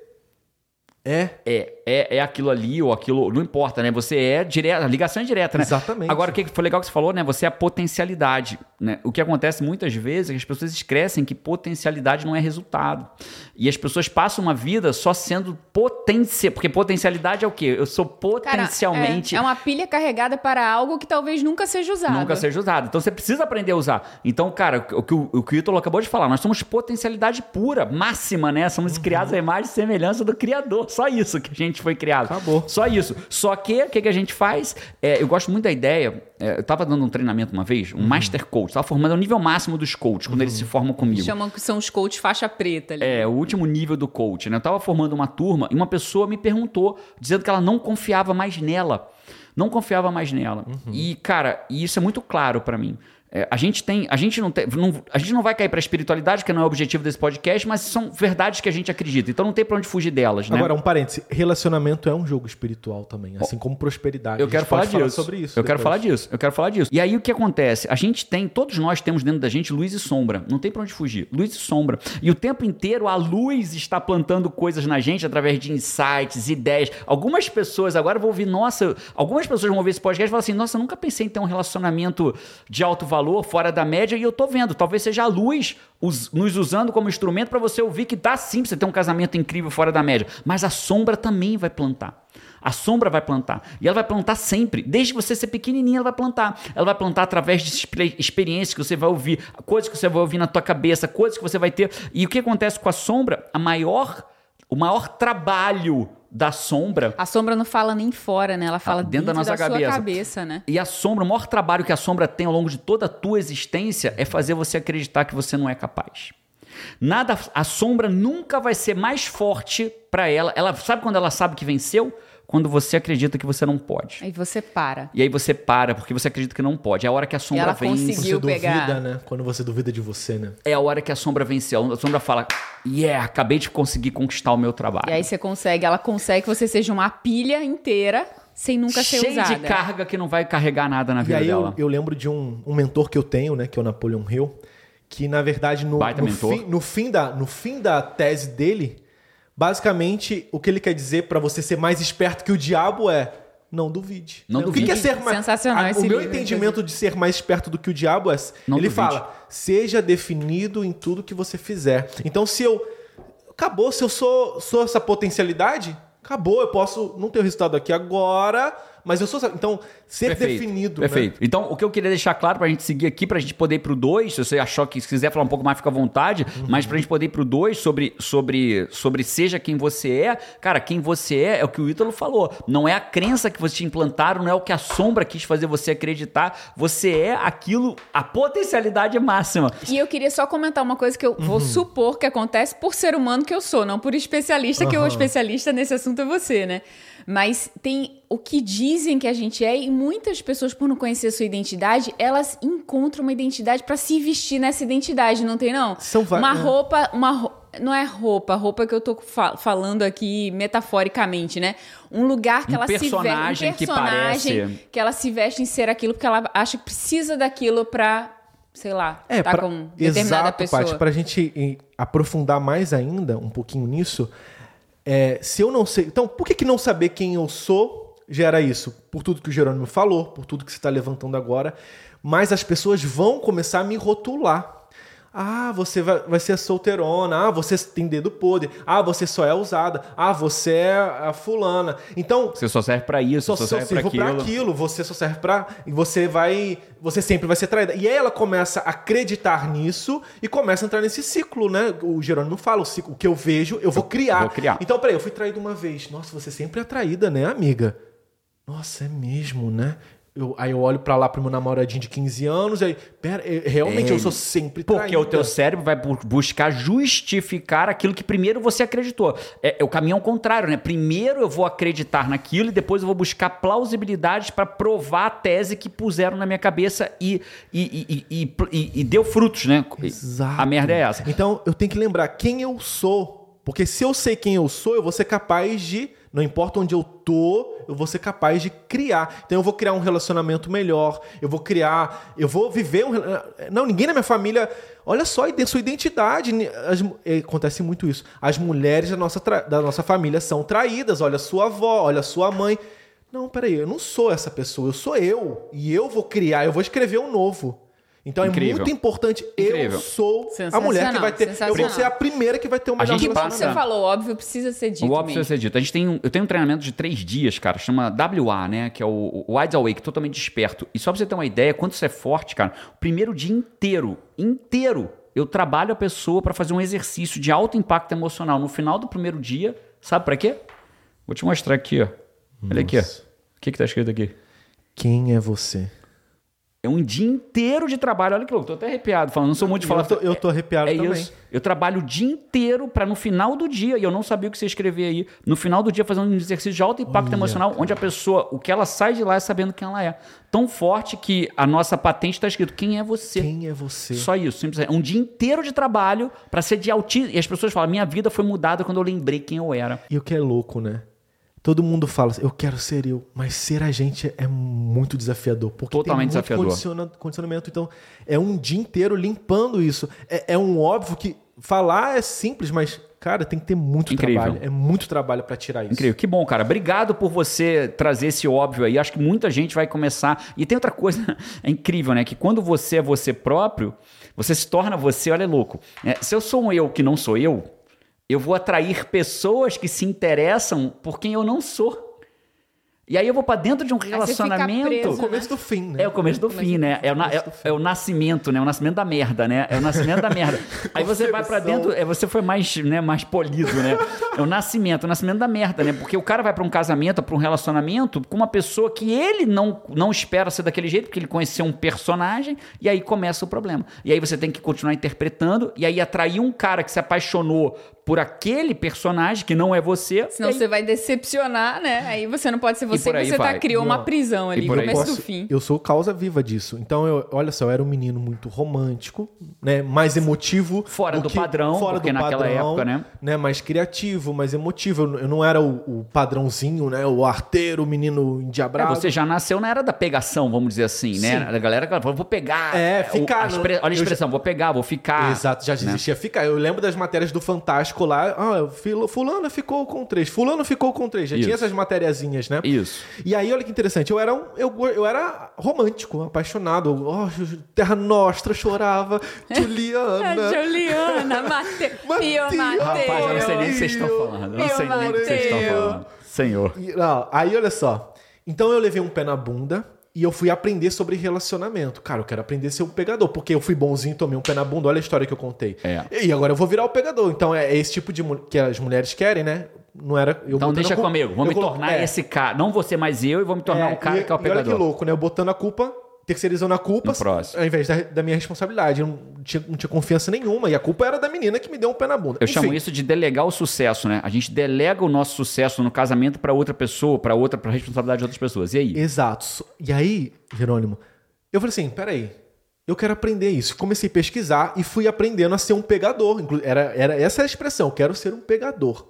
é. É, é, é aquilo ali ou aquilo, não importa, né? Você é direta, a ligação é direta, né? Exatamente. Agora, o que foi legal que você falou, né? Você é a potencialidade, né? O que acontece muitas vezes é que as pessoas esquecem que potencialidade não é resultado. E as pessoas passam uma vida só sendo potência, porque potencialidade é o quê? Eu sou potencialmente... Cara, é, é, uma pilha carregada para algo que talvez nunca seja usado. Nunca seja usado. Então, você precisa aprender a usar. Então, cara, o que o, o, que o Ítalo acabou de falar, nós somos potencialidade pura, máxima, né? Somos uhum. criados à imagem e semelhança do Criador. Só isso que a gente foi criado. Acabou. Só isso. Só que, o que, que a gente faz? É, eu gosto muito da ideia. É, eu estava dando um treinamento uma vez, um uhum. Master Coach. Estava formando o nível máximo dos coaches, quando uhum. eles se formam comigo. Chamam que são os coaches faixa preta ali. É, o último nível do coach, né? Eu estava formando uma turma e uma pessoa me perguntou, dizendo que ela não confiava mais nela. Não confiava mais nela. Uhum. E, cara, isso é muito claro para mim. É, a gente tem, a gente não, tem, não, a gente não vai cair para espiritualidade, que não é o objetivo desse podcast, mas são verdades que a gente acredita. Então não tem para onde fugir delas, né? Agora um parêntese, relacionamento é um jogo espiritual também, assim como prosperidade. Eu quero falar disso. Falar sobre isso. Eu depois. quero falar disso. Eu quero falar disso. E aí o que acontece? A gente tem, todos nós temos dentro da gente luz e sombra. Não tem para onde fugir. Luz e sombra. E o tempo inteiro a luz está plantando coisas na gente através de insights, ideias. Algumas pessoas agora vão ouvir, nossa, algumas pessoas vão ouvir esse podcast e falar assim: "Nossa, eu nunca pensei em ter um relacionamento de alto valor valor fora da média e eu tô vendo. Talvez seja a luz nos usando como instrumento para você ouvir que dá sim pra você ter um casamento incrível fora da média. Mas a sombra também vai plantar. A sombra vai plantar. E ela vai plantar sempre. Desde você ser pequenininha, ela vai plantar. Ela vai plantar através de experiências que você vai ouvir, coisas que você vai ouvir na tua cabeça, coisas que você vai ter. E o que acontece com a sombra? A maior, o maior trabalho da sombra. A sombra não fala nem fora, né? Ela fala dentro, dentro da nossa da cabeça. cabeça, né? E a sombra, o maior trabalho que a sombra tem ao longo de toda a tua existência é fazer você acreditar que você não é capaz. Nada, a sombra nunca vai ser mais forte para ela. Ela sabe quando ela sabe que venceu? Quando você acredita que você não pode. Aí você para. E aí você para, porque você acredita que não pode. É a hora que a sombra ela vence. Conseguiu você pegar. duvida, né? Quando você duvida de você, né? É a hora que a sombra venceu. A sombra fala, yeah, acabei de conseguir conquistar o meu trabalho. E aí você consegue, ela consegue que você seja uma pilha inteira sem nunca ser Cheio usada. Cheio de carga que não vai carregar nada na vida e aí dela. Eu, eu lembro de um, um mentor que eu tenho, né? Que é o Napoleon Hill. Que, na verdade, no, no, fim, no, fim, da, no fim da tese dele Basicamente, o que ele quer dizer para você ser mais esperto que o diabo é não duvide. Não duvide. O que, é ser mais Sensacional a, O meu entendimento de ser mais esperto do que o diabo é não ele duvide. fala: "Seja definido em tudo que você fizer". Então, se eu acabou, se eu sou sou essa potencialidade, acabou, eu posso não ter o resultado aqui agora, mas eu sou. Então, ser Perfeito. definido. Né? Perfeito. Né? Então, o que eu queria deixar claro pra gente seguir aqui, pra gente poder ir pro 2, se você achou que se quiser falar um pouco mais, fica à vontade, uhum. mas pra gente poder ir pro 2 sobre, sobre, sobre seja quem você é, cara, quem você é é o que o Ítalo falou. Não é a crença que você te implantaram, não é o que a sombra quis fazer você acreditar. Você é aquilo, a potencialidade máxima. E eu queria só comentar uma coisa que eu uhum. vou supor que acontece por ser humano que eu sou, não por especialista, uhum. que o especialista nesse assunto é você, né? Mas tem o que dizem que a gente é e muitas pessoas, por não conhecer a sua identidade, elas encontram uma identidade para se vestir nessa identidade, não tem não? São uma roupa, uma não é roupa, roupa que eu tô fa falando aqui metaforicamente, né? Um lugar que um ela se veste, um personagem que parece que ela se veste em ser aquilo porque ela acha que precisa daquilo para sei lá, é, tá pra, com determinada exato, pessoa. Paty, pra gente aprofundar mais ainda um pouquinho nisso, é, se eu não sei. Então, por que, que não saber quem eu sou gera isso? Por tudo que o Jerônimo falou, por tudo que você está levantando agora. Mas as pessoas vão começar a me rotular. Ah, você vai, vai ser solteirona. Ah, você tem dedo podre. Ah, você só é usada. Ah, você é a fulana. Então, Você só serve pra isso, só, só, serve pra sirvo pra aquilo. aquilo. Você só serve pra. E você vai. Você sempre vai ser traída. E aí ela começa a acreditar nisso e começa a entrar nesse ciclo, né? O Jerônimo fala: o, ciclo, o que eu vejo, eu vou criar. vou criar. Então, peraí, eu fui traído uma vez. Nossa, você sempre é traída, né, amiga? Nossa, é mesmo, né? Eu- aí eu olho pra lá pro meu namoradinho de 15 anos, aí, pera, eu- realmente É, eu sou sempre Porque traída. o teu cérebro vai bu- buscar justificar aquilo que primeiro você acreditou. É, é o caminho ao contrário, né? Primeiro eu vou acreditar naquilo e depois eu vou buscar plausibilidades para provar a tese que puseram na minha cabeça e, e, e, e, e- e deu frutos, né? Exato. A merda é essa. Então eu tenho que lembrar quem eu sou. Porque se eu sei quem eu sou, eu vou ser capaz de. Não importa onde eu tô, eu vou ser capaz de criar. Então eu vou criar um relacionamento melhor. Eu vou criar. Eu vou viver um. Não, ninguém na minha família. Olha só a sua identidade. As é, acontece muito isso. As mulheres da nossa, da nossa família são traídas. Olha sua avó, olha sua mãe. Não, peraí, eu não sou essa pessoa, eu sou eu. E eu vou criar, eu vou escrever um novo. Então Incrível. é muito importante. Eu Incrível. sou a mulher que vai ter. Eu vou ser a primeira que vai ter o melhor gente Que bom que relacionamento. você falou, óbvio, precisa ser dito O óbvio mesmo. precisa ser dito. A gente tem um, eu tenho um treinamento de três dias, cara, chama WA, né? Que é o, o Wide Awake, totalmente desperto. E só pra você ter uma ideia, quanto isso é forte, cara, o primeiro dia inteiro, inteiro, eu trabalho a pessoa pra fazer um exercício de alto impacto emocional. No final do primeiro dia, sabe pra quê? Vou te mostrar aqui, ó. Olha aqui, ó. Nossa. O que que tá escrito aqui? Quem é você? É um dia inteiro de trabalho. Olha que louco, tô até arrepiado falando. Não sou muito de falar. Eu tô, eu tô arrepiado É também. isso. Eu trabalho o dia inteiro para no final do dia, e eu não sabia o que você escrever aí, no final do dia fazer um exercício de alto impacto Olha, emocional, onde a pessoa, o que ela sai de lá é sabendo quem ela é. Tão forte que a nossa patente está escrito quem é você. Quem é você? Só isso, simplesmente. Um dia inteiro de trabalho para ser de altíssimo. E as pessoas falam: minha vida foi mudada quando eu lembrei quem eu era. E o que é louco, né? Todo mundo fala assim, eu quero ser eu, mas ser a gente é muito desafiador. Porque Totalmente tem muito desafiador. condiciona- condicionamento. Então, é um dia inteiro limpando isso. É, é um óbvio que falar é simples, mas, cara, tem que ter muito Incrível. trabalho. É muito trabalho pra tirar isso. Incrível, que bom, cara. Obrigado por você trazer esse óbvio aí. Acho que muita gente vai começar. E tem outra coisa, *laughs* é incrível, né? Que quando você é você próprio, você se torna você, olha é louco. É, se eu sou um eu que não sou eu, eu vou atrair pessoas que se interessam por quem eu não sou. E aí eu vou pra dentro de um relacionamento. preso, É o começo do fim, né? É o começo do fim, né? É o, na- é- é o nascimento, né? O nascimento da merda, né? É o nascimento da merda. *laughs* Aí você vai pra Concepção. dentro, é, você foi mais, né, mais polido, né? É o nascimento, o nascimento da merda, né? Porque o cara vai pra um casamento, pra um relacionamento com uma pessoa que ele não, não espera ser daquele jeito, porque ele conheceu um personagem, e aí começa o problema. E aí você tem que continuar interpretando, e aí atrair um cara que se apaixonou por aquele personagem que não é você. Senão e aí- você vai decepcionar, né? Aí você não pode ser você, por aí você tá, vai. criou uma Não. prisão ali, começo posso- do fim. Eu sou causa viva disso. Então, eu, olha só, eu era um menino muito romântico, né? Mais emotivo. Fora do padrão, fora porque do naquela padrão, época, né? Mais criativo, mais emotivo. Eu, eu não era o, o padrãozinho, né? O arteiro, o menino É, endiabrado. você já nasceu na era da pegação, vamos dizer assim, né? A galera que fala, vou pegar. É, O- ficar, a expre- Olha a expressão, vou pegar, vou ficar. Exato, já né? existia ficar. Eu lembro das matérias do Fantástico lá. Ah, fulano ficou com três, fulano ficou com três. Já Isso. tinha essas matériazinhas, né? Isso. E aí, olha que interessante, eu era, um, eu, eu era romântico, apaixonado. Oh, Terra Nostra, chorava. *laughs* Juliana. Juliana, *laughs* Mate... Pio Mateus. Mateu. Rapaz, eu não sei nem o que vocês estão falando. Eu não sei nem o que vocês estão falando. Senhor. E, não, aí, olha só. Então eu levei um pé na bunda e eu fui aprender sobre relacionamento. Cara, eu quero aprender a ser um pegador, porque eu fui bonzinho, tomei um pé na bunda. Olha a história que eu contei. É. E agora eu vou virar o pegador. Então é esse tipo de que as mulheres querem, né? Não era. Então deixa comigo. Vou me colo- tornar é, esse cara. Não vou ser mais eu e vou me tornar é, um cara e, que é o e olha que pegador. louco, né? Eu botando a culpa, terceirizando a culpa ao invés da, da minha responsabilidade. Eu não tinha, não tinha confiança nenhuma. E a culpa era da menina que me deu um pé na bunda. Eu Enfim, chamo isso de delegar o sucesso, né? A gente delega o nosso sucesso no casamento pra outra pessoa, pra outra, pra responsabilidade de outras pessoas. E aí? Exato. E aí, Jerônimo, eu falei assim: peraí, eu quero aprender isso. Comecei a pesquisar e fui aprendendo a ser um pegador. Era, era essa a expressão, quero ser um pegador.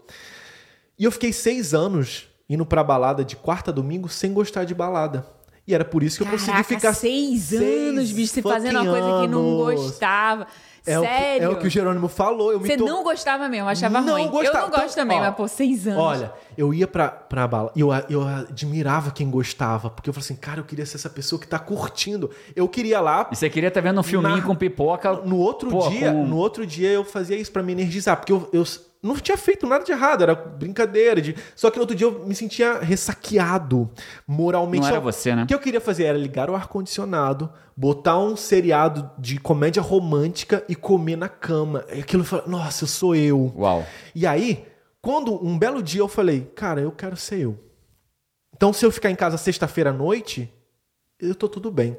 E eu fiquei seis anos indo pra balada de quarta a domingo sem gostar de balada. E era por isso que eu consegui Caraca, ficar seis, seis anos, bicho, você fazendo uma coisa que não anos. gostava. É o, que, Sério? é o que o Jerônimo falou. Eu me Você to- não gostava mesmo, achava Não ruim. gostava. Eu não gosto Então, também, ó, mas pô, seis anos. Olha, eu ia pra, pra bala e eu, eu admirava quem gostava. Porque eu falei assim, cara, eu queria ser essa pessoa que tá curtindo. Eu queria lá. E você queria estar vendo um filminho Na- com pipoca. No outro pô, dia, com- no outro dia eu fazia isso pra me energizar, porque eu, eu não tinha feito nada de errado, era brincadeira. De... Só que no outro dia eu me sentia ressaqueado moralmente. Não era você, né? O que eu queria fazer era ligar o ar-condicionado, botar um seriado de comédia romântica e comer na cama. E aquilo falei, nossa, eu sou eu. Uau. E aí, quando um belo dia eu falei, cara, eu quero ser eu. Então, se eu ficar em casa sexta-feira à noite, eu tô tudo bem.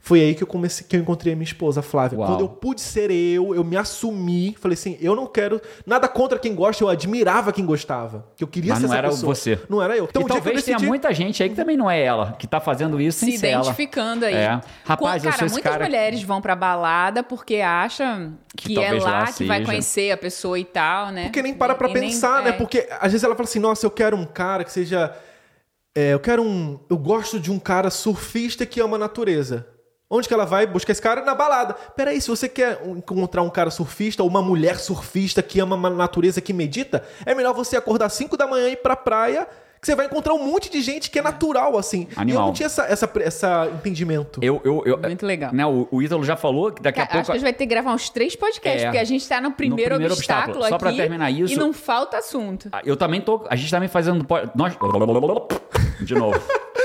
Foi aí que eu comecei, que eu encontrei a minha esposa, Flávia. Uau. Quando eu pude ser eu, eu me assumi, falei assim, eu não quero nada contra quem gosta, eu admirava quem gostava. Que eu queria Mas ser não essa era pessoa. você. Não era eu. Então, e talvez tenha decidi- muita gente aí que também não é ela, que tá fazendo isso sem se ser ela. identificando aí. É. Rapaz, Com- eu cara, sou esse muitas cara- mulheres vão pra balada porque acham Que que, é lá lá que vai conhecer a pessoa e tal, né? Porque nem para pra E nem- pensar, né? é. Porque às vezes ela fala assim, nossa, eu quero um cara que seja... é, eu quero um... Eu gosto de um cara surfista que ama a natureza. Onde que ela vai buscar esse cara? Na balada. Peraí, se você quer encontrar um cara surfista ou uma mulher surfista que ama a natureza, que medita, é melhor você acordar às 5 da manhã e ir pra praia, que você vai encontrar um monte de gente que é natural, assim. E eu Animal. não tinha essa, essa, essa entendimento. Eu, eu, eu, Muito legal. Né, o, o Ítalo já falou que daqui a pouco. acho que a gente vai ter que gravar uns três podcasts, É. porque a gente tá no primeiro, primeiro obstáculo, obstáculo. Só pra terminar isso- E não falta assunto. Eu também tô. A gente também fazendo. po- Nós. *laughs* De novo.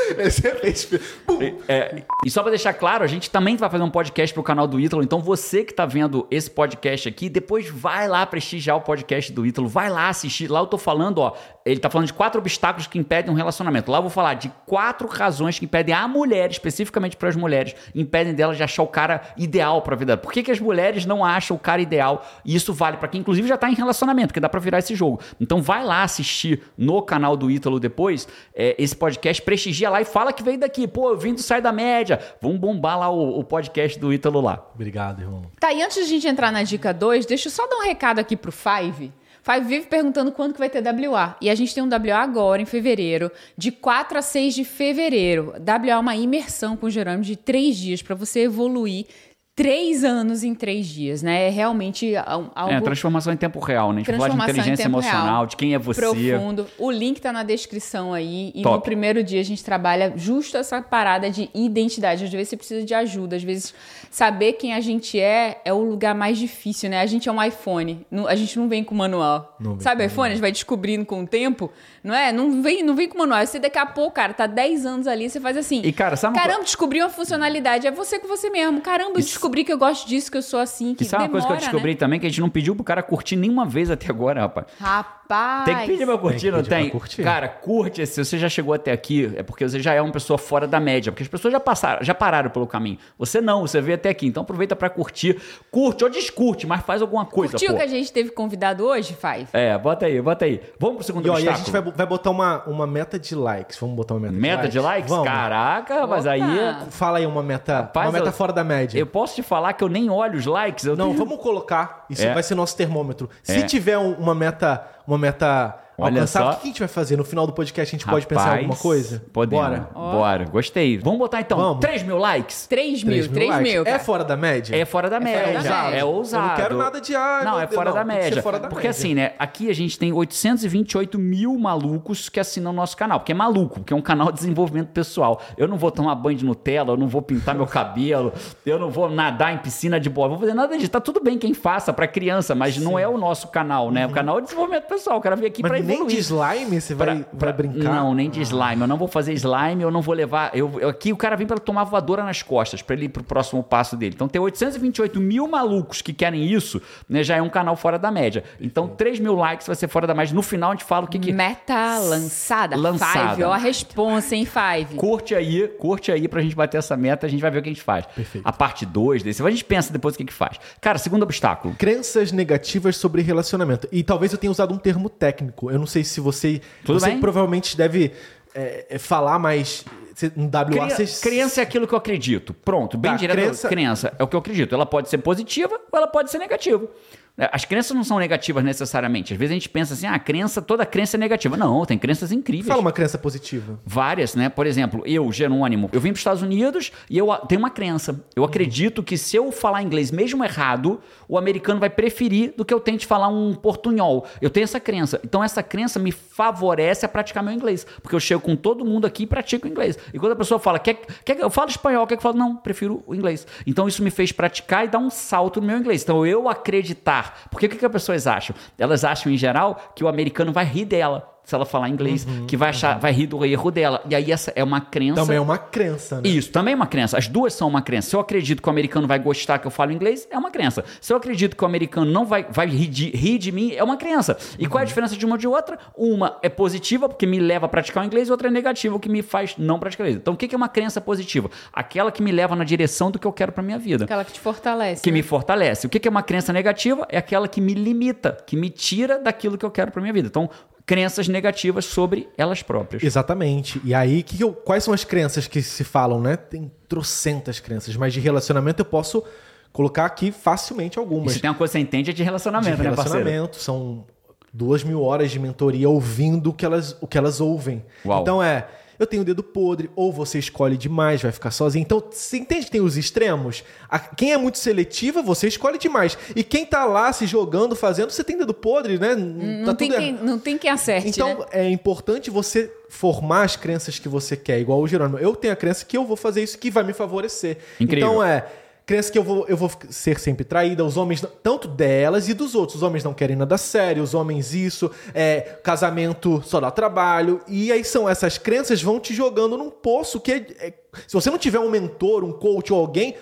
*laughs* Fez... Pum! É, e só pra deixar claro, a gente também vai fazer um podcast pro canal do Ítalo. Então você que tá vendo esse podcast aqui, depois vai lá prestigiar o podcast do Ítalo, vai lá assistir. Lá eu tô falando, ó, ele tá falando de quatro obstáculos que impedem um relacionamento. Lá eu vou falar de quatro razões que impedem a mulher, especificamente para as mulheres, impedem delas de achar o cara ideal pra vida. Por que, que as mulheres não acham o cara ideal? E isso vale pra quem inclusive já tá em relacionamento, que dá pra virar esse jogo. Então vai lá assistir no canal do Ítalo depois é, esse podcast, prestigia lá e fala que veio daqui. Pô, eu vim do Sai da Média. Vamos bombar lá o, o podcast do Ítalo lá. Obrigado, irmão. Tá, e antes de a gente entrar na dica 2, deixa eu só dar um recado aqui pro Five. Five vive perguntando quando que vai ter WA. E a gente tem um WA agora, em fevereiro, de 4 a 6 de fevereiro. WA é uma imersão com o Jerônimo de três dias para você evoluir três anos em três dias, né? É realmente um- algo É, transformação em tempo real, né? A gente vai falar de inteligência emocional, real. de quem é você. profundo. O link tá na descrição aí. E Top. no primeiro dia a gente trabalha justo essa parada de identidade. Às vezes você precisa de ajuda. Às vezes saber quem a gente é é o lugar mais difícil, né? A gente é um iPhone. A gente não vem com manual. Não Sabe iPhone? A gente vai descobrindo com o tempo. Não é? Não vem, não vem com manual. Você daqui a pouco, cara, tá 10 anos ali, você faz assim. E, cara, sabe uma Caramba, descobri uma funcionalidade. É você com você mesmo. Caramba, Isso- descobri que eu gosto disso, que eu sou assim. Que E sabe uma coisa que eu demora, descobri né? também? Que a gente não pediu pro cara curtir nenhuma vez até agora, rapaz. Rapaz. Tem que pedir pra curtir, Tem que não pedir pra tem? curtir. Cara, curte. Se você já chegou até aqui, é porque você já é uma pessoa fora da média. Porque as pessoas já passaram, já pararam pelo caminho. Você não, você veio até aqui. Então aproveita pra curtir. Curte ou descurte, mas faz alguma coisa, Curtiu pô. que a gente teve convidado hoje, Five? É, bota aí, bota aí. Vamos pro segundo E, ó, e a obstáculo? gente vai, vai botar uma, uma meta de likes. Vamos botar uma meta, Meta de likes? Vamos. Caraca, mas Opa. aí... Fala aí uma meta, Rapaz, uma meta eu- fora da média. Eu posso te falar que eu nem olho os likes. Eu Não, tenho- vamos colocar. Isso É. vai ser nosso termômetro. Se É. tiver um- uma meta, uma meta Olha só. o que a gente vai fazer? No final do podcast a gente pode pensar em alguma Rapaz, coisa? Podemos. Bora. Bora. Gostei. Vamos botar então Vamos. 3 mil likes? 3 mil, 3 likes. mil. É fora da média? É fora da média. fora da média. É ousado. Eu não quero nada de, ah, Não, é fora não, da média. fora da porque média. assim, né? Aqui a gente tem 828 mil malucos que assinam o nosso canal. Porque é maluco, porque é um canal de desenvolvimento pessoal. Eu não vou tomar banho de Nutella, eu não vou pintar meu cabelo, eu não vou nadar em piscina de bola, não vou fazer nada disso. Tá tudo bem quem faça pra criança, mas não é o nosso canal, né? O canal é desenvolvimento pessoal. O cara veio aqui pra Nem de slime você vai, Pra- vai brincar? Não, nem de slime. Eu não vou fazer slime, eu não vou levar. Eu, eu- aqui o cara vem pra tomar voadora nas costas, pra ele ir pro próximo passo dele. Então, ter 828 mil malucos que querem isso, né, já é um canal fora da média. Então, 3 mil likes vai ser fora da média. No final, a gente fala o que que. Meta lançada. Lançada. Five, ó a responsa, hein, Five? Curte aí, curte aí pra gente bater essa meta, a gente vai ver o que a gente faz. Perfeito. A parte 2 desse, a gente pensa depois o que que faz. Cara, segundo obstáculo. Crenças negativas sobre relacionamento. E talvez eu tenha usado um termo técnico. Eu não sei se você. Tudo você bem. provavelmente deve é, é, falar mais. você- Um WA. Cria- você- Crença é aquilo que eu acredito. Pronto, bem Tá, direto. crença- Crença é o que eu acredito. Ela pode ser positiva ou ela pode ser negativa. É, As crenças não são negativas necessariamente. Às vezes a gente pensa assim, ah, a crença, toda crença é negativa. Não, tem crenças incríveis. Fala uma crença positiva. Várias, né? Por exemplo, eu, Jerônimo, eu vim para os Estados Unidos e eu tenho uma crença. Eu acredito que se eu falar inglês mesmo errado, o americano vai preferir do que eu tente falar um portunhol. Eu tenho essa crença. Então essa crença me favorece a praticar meu inglês. Porque eu chego com todo mundo aqui e pratico inglês. E quando a pessoa fala, quer, quer, que eu falo espanhol, quer que eu falo? Não, prefiro o inglês. Então isso me fez praticar e dar um salto no meu inglês. Então eu acreditar. Porque o que, que as pessoas acham? Elas acham, em geral, que o americano vai rir dela. Se ela falar inglês, que vai achar, vai rir do erro dela. E aí essa é uma crença. Também é uma crença, né? Isso, também é uma crença. As duas são uma crença. Se eu acredito que o americano vai gostar que eu falo inglês, é uma crença. Se eu acredito que o americano não vai, vai rir, de, rir de mim, é uma crença. E qual é a diferença de uma de outra? Uma é positiva, porque me leva a praticar o inglês, e outra é negativa, o que me faz não praticar o inglês. Então, o que é uma crença positiva? Aquela que me leva na direção do que eu quero para minha vida. Aquela que te fortalece. Que né? me fortalece. O que que é uma crença negativa? É aquela que me limita, que me tira daquilo que eu quero para minha vida. Então, crenças negativas sobre elas próprias. Exatamente. E aí, que eu- quais são as crenças que se falam, né? Tem trocentas crenças, mas de relacionamento eu posso colocar aqui facilmente E algumas. se tem uma coisa que você entende é de relacionamento, de né, parceiro? relacionamento, são duas mil horas de mentoria ouvindo o que elas, o que elas ouvem. Uau. Então é, eu tenho o dedo podre, ou você escolhe demais, vai ficar sozinho. Então, você entende que tem os extremos? A- quem é muito seletiva, você escolhe demais. E quem tá lá se jogando, fazendo, você tem dedo podre, né? Não, tá tem tudo quem, não tem quem acerte, Então, né? é importante você formar as crenças que você quer, igual o Jerônimo. Eu tenho a crença que eu vou fazer isso que vai me favorecer. Incrível. Então é. Crença que eu vou, eu vou ser sempre traída, os homens, tanto delas e dos outros. Os homens não querem nada sério, os homens isso, é, casamento só dá trabalho. E aí são essas crenças vão te jogando num poço que é- é- se você não tiver um mentor, um coach ou alguém,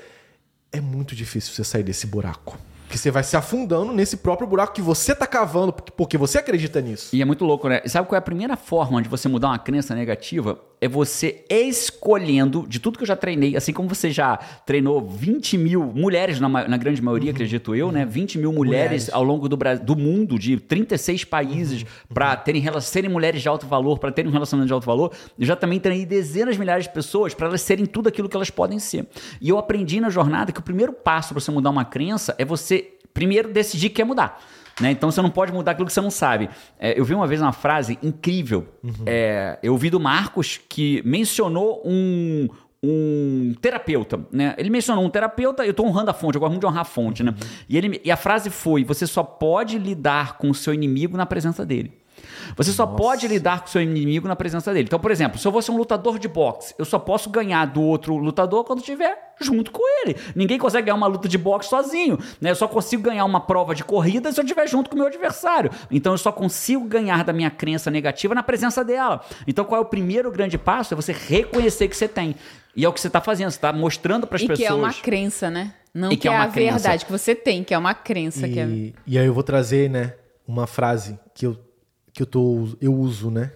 é muito difícil você sair desse buraco. Que você vai se afundando nesse próprio buraco que você tá cavando, porque- você acredita nisso. E é muito louco, né? Sabe qual é a primeira forma de você mudar uma crença negativa? É você escolhendo, de tudo que eu já treinei, assim como você já treinou 20 mil mulheres, na, na grande maioria, acredito eu, né? 20 mil mulheres, Uhum. Mulheres. ao longo do, do mundo, de 36 países, Uhum. para terem serem mulheres de alto valor, para terem um relacionamento de alto valor. Eu já também treinei dezenas de milhares de pessoas para elas serem tudo aquilo que elas podem ser. E eu aprendi na jornada que o primeiro passo para você mudar uma crença é você primeiro decidir que quer mudar. Né? Então você não pode mudar aquilo que você não sabe. É, eu vi uma vez uma frase incrível. É, eu vi do Marcos que mencionou um, um terapeuta. Né? Ele mencionou um terapeuta, eu estou honrando a fonte, eu gosto muito de honrar a fonte. Né? E, ele, e a frase foi: você só pode lidar com o seu inimigo na presença dele. Você só pode lidar com o seu inimigo na presença dele. Então, por exemplo, se eu vou ser um lutador de boxe, eu só posso ganhar do outro lutador quando estiver junto com ele. Ninguém consegue ganhar uma luta de boxe sozinho. Né? Eu só consigo ganhar uma prova de corrida se eu estiver junto com o meu adversário. Então, eu só consigo ganhar da minha crença negativa na presença dela. Então, qual é o primeiro grande passo? É você reconhecer que você tem. E é o que você está fazendo. Você está mostrando para as E pessoas. que é uma crença, né? Não E que, que é é, uma a crença. verdade que você tem, que é uma crença. Que é... E, e aí eu vou trazer, né, uma frase que eu, que eu, tô, eu uso, né?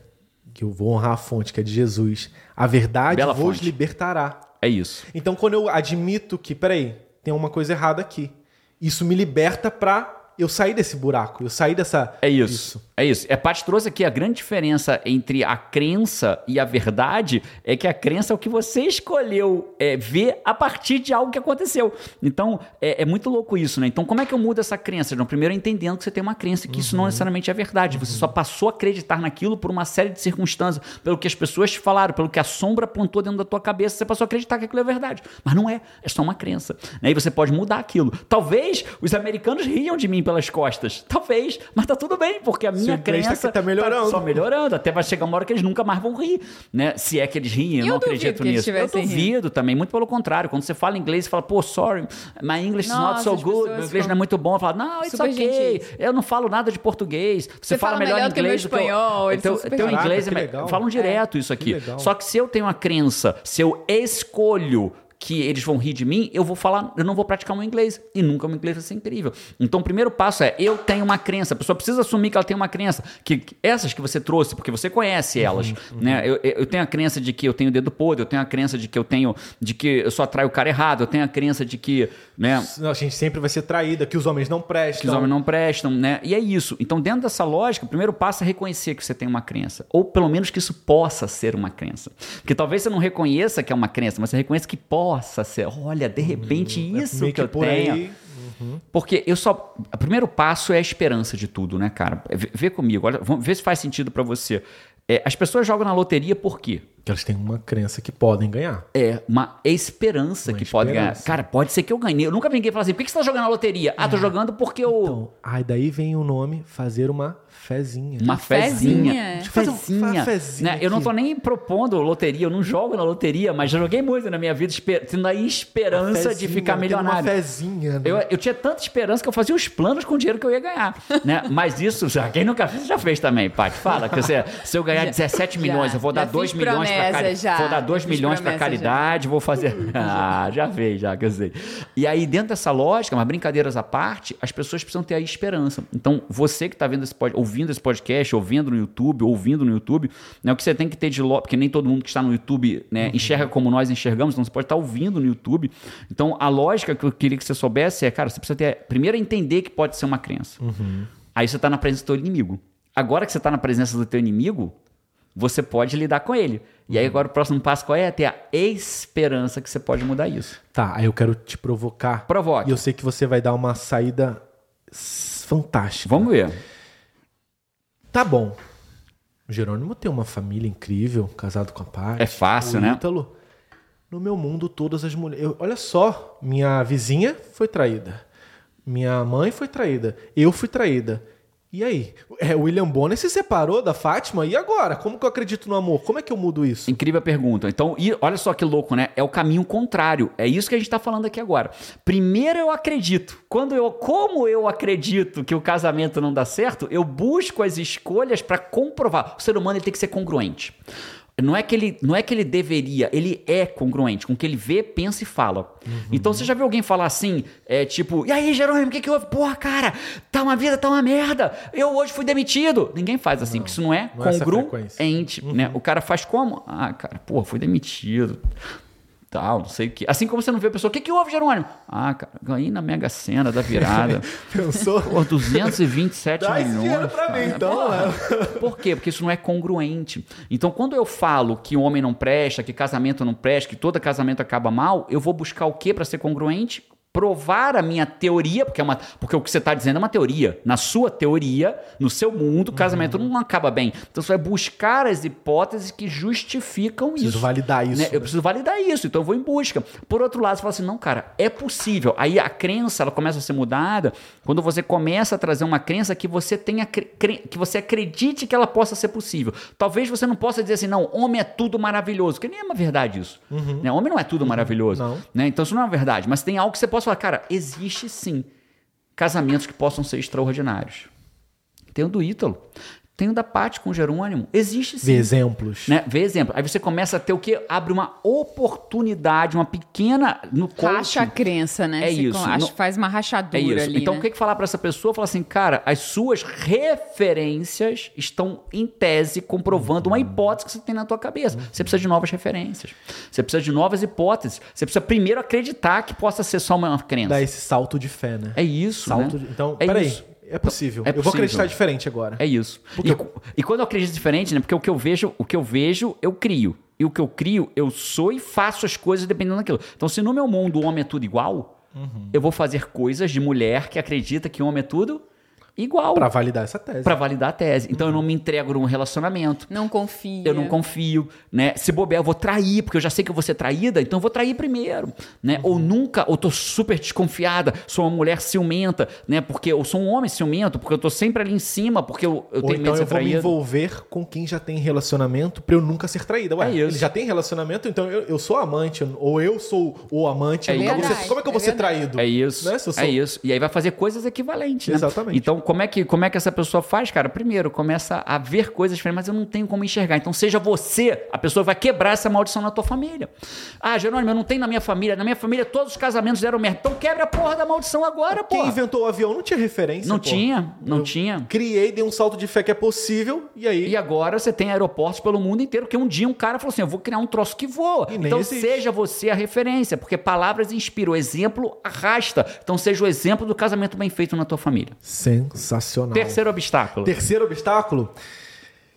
Que eu vou honrar a fonte, que é de Jesus. A verdade Bela vos fonte. libertará. É isso. Então, quando eu admito que, peraí, tem uma coisa errada aqui, isso me liberta pra eu sair desse buraco, eu sair dessa. É isso. É isso. É, Paty trouxe aqui a grande diferença entre a crença e a verdade é que a crença é o que você escolheu é, ver a partir de algo que aconteceu. Então, é, é muito louco isso, né? Então, como é que eu mudo essa crença? Não, primeiro entendendo que você tem uma crença que isso não necessariamente é verdade. Você só passou a acreditar naquilo por uma série de circunstâncias, pelo que as pessoas te falaram, pelo que a sombra apontou dentro da tua cabeça, você passou a acreditar que aquilo é verdade. Mas não é, é só uma crença. Né? E você pode mudar aquilo. Talvez os americanos riam de mim pelas costas. Talvez, mas tá tudo bem, porque a minha tá- crença tá melhorando. só melhorando. Até vai chegar uma hora que eles nunca mais vão rir, né? Se é que eles riem, eu, Eu não duvido acredito que eles nisso. Eu tivessem rindo. duvido também, muito pelo contrário. Quando você fala inglês, você fala, pô, sorry, my English is not so good, meu inglês ficam não é muito bom. Eu falo, não, it's super ok, gentis. eu não falo nada de português. Você, Você fala melhor do que meu espanhol, eles Teu, gentis. inglês é legal. falam direto isso aqui. Só que se eu tenho uma crença, se eu escolho que eles vão rir de mim, eu vou falar, eu não vou praticar meu inglês. E nunca meu inglês vai ser incrível. Então, o primeiro passo é, eu tenho uma crença. A pessoa precisa assumir que ela tem uma crença. Que, que essas que você trouxe, porque você conhece elas. Né? Eu, eu eu tenho a crença de que eu tenho dedo podre, eu tenho a crença de que eu tenho, de que eu só atraio o cara errado, eu tenho a crença de que, né, A gente sempre vai ser traída, que os homens não prestam. que os homens não prestam, né? E é isso. Então, dentro dessa lógica, o primeiro passo é reconhecer que você tem uma crença. Ou pelo menos que isso possa ser uma crença. Porque talvez você não reconheça que é uma crença, mas você reconheça que possa ser. Olha, de repente, isso Uhum. meio que eu que por tenho. aí. Porque eu só. O primeiro passo é a esperança de tudo, né, cara? Vê, vê comigo, olha, vamos ver se faz sentido pra você. É, as pessoas jogam na loteria por quê? Que elas têm uma crença que podem ganhar. É uma esperança Uma que pode ganhar. esperança. Cara, pode ser que eu ganhe. Eu nunca vi ninguém falar assim: por que que você tá jogando na loteria? Ah, tô jogando porque eu. Então, aí daí vem o nome fazer uma fezinha. Uma fezinha. fezinha. Um- fezinha. uma fezinha Né? Eu não tô nem propondo loteria, eu não jogo na loteria, mas já joguei muito na minha vida, esper- tendo a esperança de ficar milionário. Uma fezinha, né? Eu, eu tinha tanta esperança que eu fazia os planos com o dinheiro que eu ia ganhar. *laughs* né? Mas isso, já, quem nunca fez, já fez também, Paty. Fala, que você, se eu ganhar 17 já. milhões, eu vou dar Já 2 fiz milhões para promessa, caridade. já. Vou dar 2 Já fiz milhões para caridade, vou fazer. *laughs* ah, já fez, já, que eu sei. E aí, dentro dessa lógica, mas brincadeiras à parte, as pessoas precisam ter a esperança. Então, você que está vendo esse pod- ouvindo esse podcast, ouvindo no YouTube, ouvindo no YouTube, né, o que você tem que ter de lógica, porque nem todo mundo que está no YouTube né, enxerga como nós enxergamos, então você pode estar ouvindo no YouTube. Então, a lógica que eu queria que você soubesse é, cara, você precisa ter. Primeiro, entender que pode ser uma crença. Aí você está na presença do teu inimigo. Agora que você está na presença do teu inimigo, você pode lidar com ele. E aí agora o próximo passo qual é? Ter a esperança que você pode mudar isso. Tá, aí eu quero te provocar. Provoque. E eu sei que você vai dar uma saída fantástica. Vamos ver. Tá bom. O Jerônimo tem uma família incrível, casado com a Paty. É fácil, o né? Ítalo. No meu mundo, todas as mulheres. eu- olha só, minha vizinha foi traída. Minha mãe foi traída. Eu fui traída. E aí? É, William Bonner se separou da Fátima. E agora? Como que eu acredito no amor? Como é que eu mudo isso? Incrível pergunta. Então, e olha só que louco, né? É o caminho contrário. É isso que a gente está falando aqui agora. Primeiro eu acredito. Quando eu, como eu acredito que o casamento não dá certo, eu busco as escolhas para comprovar. O ser humano ele tem que ser congruente. Não é, que ele, não é que ele deveria, ele é congruente com o que ele vê, pensa e fala. Então você já viu alguém falar assim, é tipo, e aí, Jerônimo, o que, que houve? Porra, cara, tá uma vida, tá uma merda. Eu hoje fui demitido. Ninguém faz assim, porque isso não é não é congruente. Né? O cara faz como? Ah, cara, pô, fui demitido. Tal, não sei o que. Assim como você não vê a pessoa, o que, que houve, Jerônimo? Ah, cara, ganhei na Mega Sena da virada. *laughs* Pensou? Pô, 227 Dá esse milhões. dinheiro pra mim, cara. então. né? Por quê? Porque isso não é congruente. Então, quando eu falo que homem não presta, que casamento não presta, que todo casamento acaba mal, eu vou buscar o quê para ser congruente? Provar a minha teoria, porque, é uma, porque o que você está dizendo é uma teoria. Na sua teoria, no seu mundo, o casamento não acaba bem. Então você vai buscar as hipóteses que justificam Preciso isso. validar isso. né? Eu preciso validar isso, então eu vou em busca. Por outro lado, você fala assim, não, cara, é possível. Aí a crença ela começa a ser mudada quando você começa a trazer uma crença que você tenha que você acredite que ela possa ser possível. Talvez você não possa dizer assim, não, homem é tudo maravilhoso, que nem é uma verdade isso. Né? Homem não é tudo maravilhoso. Não. Né? Então isso não é uma verdade, mas tem algo que você possa falar, cara, existe sim casamentos que possam ser extraordinários. Tem o do Ítalo, tem o da Paty com o Jerônimo, existe sim. Vê exemplos. Né? Vê exemplo. Aí você começa a ter o quê? Abre uma oportunidade, uma pequena. No Racha a crença, né? É Você isso. acho que faz uma rachadura É isso. ali, então, né? o que, que falar para essa pessoa? Falar assim, cara, as suas referências estão, em tese, comprovando uma hipótese que você tem na tua cabeça. Você precisa de novas referências. Você precisa de novas hipóteses. Você precisa primeiro acreditar que possa ser só uma crença. Dá esse salto de fé, né? É isso. salto né? de... Então, É peraí. isso. É possível. É Eu vou possível. acreditar diferente agora. É isso. Porque E, e quando eu acredito diferente, né? Porque o que eu vejo, o que eu vejo, eu crio. E o que eu crio, eu sou e faço as coisas dependendo daquilo. Então, se no meu mundo o homem é tudo igual, Uhum. eu vou fazer coisas de mulher que acredita que o homem é tudo igual. Pra validar essa tese. Pra validar a tese. Então eu não me entrego num relacionamento. Não confia. Eu não confio, né? Se bobear, eu vou trair, porque eu já sei que eu vou ser traída, então eu vou trair primeiro, né? Ou nunca, ou tô super desconfiada, sou uma mulher ciumenta, né? Porque eu sou um homem ciumento, porque eu tô sempre ali em cima, porque eu, eu Ou tenho medo então de ser eu vou me envolver com quem já tem relacionamento pra eu nunca ser traída. Ué, É isso. ele já tem relacionamento, então eu, eu sou amante, ou eu sou o amante. É eu nunca vou ser- como é que eu é vou ser verdade. traído? É isso. Né? Sou- É isso. E aí vai fazer coisas equivalentes, né? Exatamente. Então, como é, que, como é que essa pessoa faz, cara? Primeiro, começa a ver coisas diferentes, mas eu não tenho como enxergar. Então, seja você, a pessoa vai quebrar essa maldição na tua família. Ah, Jerônimo, eu não tenho na minha família. Na minha família, todos os casamentos deram merda. Então, quebra a porra da maldição agora, Quem porra. inventou o avião não tinha referência. Não pô. tinha, não Eu tinha. Criei, dei um salto de fé que é possível, e aí. E agora você tem aeroportos pelo mundo inteiro, porque um dia um cara falou assim: eu vou criar um troço que voa. E Então existe. seja você a referência, porque palavras inspiram, o exemplo arrasta. Então seja o exemplo do casamento bem feito na tua família. Sensacional. Terceiro obstáculo. Terceiro obstáculo.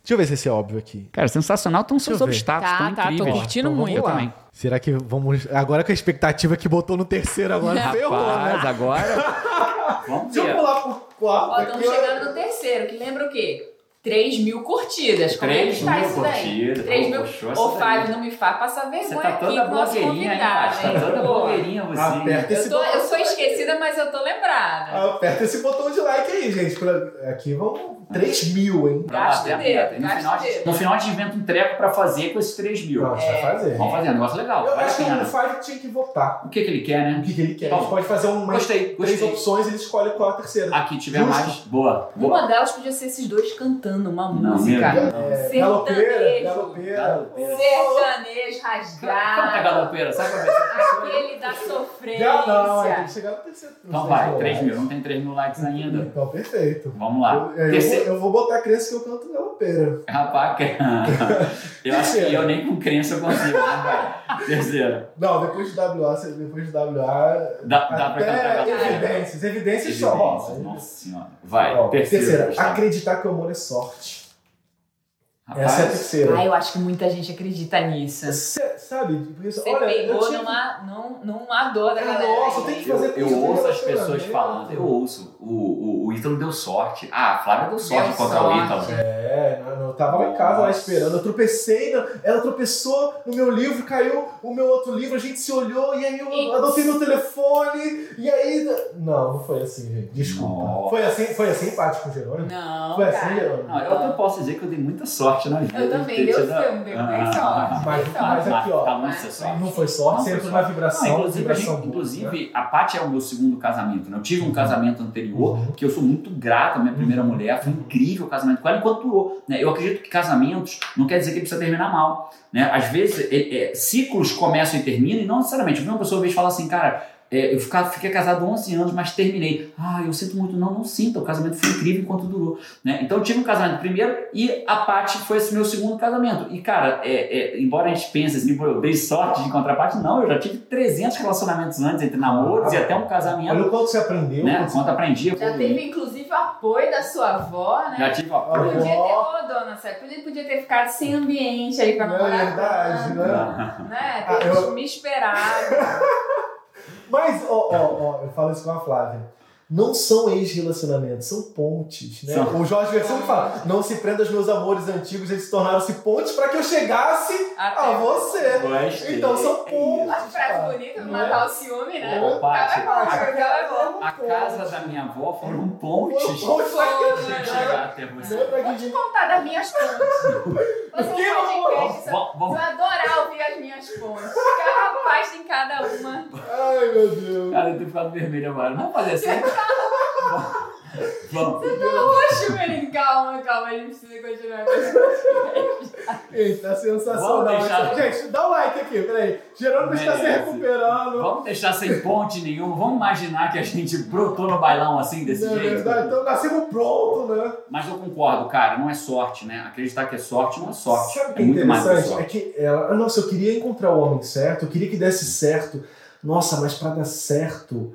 Deixa eu ver se esse é óbvio aqui. Cara, sensacional estão seus obstáculos, Tá, tá, tô incríveis. curtindo Então, muito. Eu vamos lá. também. Será que vamos. Agora com a expectativa que botou no terceiro agora ferrou, Rapaz, né? agora. Vamos *laughs* Deixa eu pular pro quarto. Ó, estamos chegando no terceiro, que lembra o quê? 3 mil curtidas. Como é que 3 tá mil isso daí? curtidas. 3 Pô, mil. Ô. Fábio, não me faz passar Você vergonha tá aqui toda com o nosso convidado? Tá toda blogueirinha você. Aperta Eu, esse tô, botão. eu sou esquecida, mas eu tô lembrada. Aperta esse botão de like aí, gente. Pra- Aqui vão 3 mil, hein? Pra Gasta bater o a dedo, meta. E no, final, o dedo. no final a gente inventa um treco pra fazer com esses 3 mil. Não, a gente vai fazer. Vamos fazer, um negócio legal. Eu acho que o Five tinha que votar. O que, que ele quer, O né? que, que ele quer. A gente pode fazer uma, Gostei, três gostei. opções e ele escolhe qual a terceira. Aqui tiver Justo. mais. Boa. boa. Uma delas podia ser esses dois cantando uma Não, música. É, Sertanejo. galopeira. Sertanejo Como é rasgado. galopeira? Sabe pra ver? Aquele da sofrência. Não, aí tem que chegar no terceiro. Então vai, 3 mil. Não tem 3 mil likes ainda. Então, perfeito. Vamos lá. Eu, eu Terceiro. vou, eu vou botar crença que eu canto galopeira. Rapaz, *laughs* eu acho que eu nem com crença eu consigo, né, cara? Terceira. Não, depois de WA, depois de WA. Dá, dá pra cantar até galopeira. evidências, evidências só. Evidências, Nossa senhora. Vai, Ó, terceira. acreditar que o amor é sorte. Rapaz, Essa é a terceira. Ah, eu acho que muita gente acredita nisso. Cê- sabe, porque Você olha, eu pegou tinha... numa, num, numa dor da galera. nossa, tem que Eu, fazer eu de ouço as pessoas falando, eu ouço. O, o, o Ítalo deu sorte. Ah, a Flávia deu sorte Deu contra sorte. o Ítalo. É, não, não, eu tava lá em casa lá esperando. Eu tropecei, ela tropeçou no meu livro, caiu o meu outro livro, a gente se olhou e aí eu Eita. adotei meu telefone e aí. Não, não foi assim, gente. Desculpa. Nossa. Foi assim, foi assim empate com o Jerônimo? Não, Foi assim, cara. Jerônimo? Não, eu até posso dizer que eu dei muita sorte na vida. Eu também, deu tido- deu bem sorte. Mas, Mas- mas aqui, ó. Tá muito ser sorte. Não foi sorte, Não, você foi na vibração. Não, inclusive, a, vibração gente- boa, né? inclusive a Paty é o meu segundo casamento. Né? Eu tive um casamento anterior Uhum. que eu sou muito grato à minha primeira mulher. Foi incrível o casamento com ela enquanto durou. Né? Eu acredito que casamentos não quer dizer que precisa terminar mal. Né? Às vezes, é- é, ciclos começam e terminam, e não necessariamente. Eu vi uma pessoa uma vez falar assim, cara. É, eu fica- fiquei casado 11 anos, mas terminei. Ah, eu sinto muito. Não, não sinto. O casamento foi incrível enquanto durou. Né? Então eu tive um casamento primeiro e a Paty foi esse meu segundo casamento. E, cara, é, é, embora a gente pense assim, pô, eu dei sorte de encontrar a Paty, não, eu já tive 300 relacionamentos antes, entre namoros e até um Olha casamento. o quanto você aprendeu. Né? quanto- Quanto aprendi. Já teve, inclusive, o apoio da sua avó, né? Já tive Olha, apoio. Podia ter, ô dona Sé, podia, podia ter ficado sem ambiente aí pra Não é namorar. verdade, né? Né? *laughs* Ah, eu- me esperado. *laughs* Mas, ó, ó, ó, eu falo isso com a Flávia. Não são ex-relacionamentos, são pontes, né? São. O Jorge Versino fala: não se prenda aos meus amores antigos, eles tornaram-se pontes para que eu chegasse Até a você. Gostei. Então são pontes. Acho frase bonita matar o ciúme, né? Ô, ponte, a- cada ponte. A casa da minha avó foram pontes Foram pontes pra que eu chegar até você. É Vou te contar das minhas pontes. Você *laughs* Que podcast, Vamos- vamos- vai adorar ouvir as minhas pontes. Cada rapaz tem cada uma. Ai, meu Deus. Cara, eu tenho ficado vermelho agora. Vamos fazer assim? Vamos. Poxa, menino, calma, calma, a gente precisa continuar com esse podcast. Eita, sensacional. Vamos deixar- Gente, dá um like aqui, peraí. Jerônimo está se recuperando. Vamos deixar sem ponte nenhuma. Vamos imaginar que a gente brotou no bailão assim, desse Não é jeito. Então nascemos pronto, né? Mas eu concordo, cara, não é sorte, né? Acreditar que é sorte não é sorte. Sabe o que é é muito mais que interessante? É sorte. que ela, nossa, eu queria encontrar o homem certo, eu queria que desse certo. Nossa, mas pra dar certo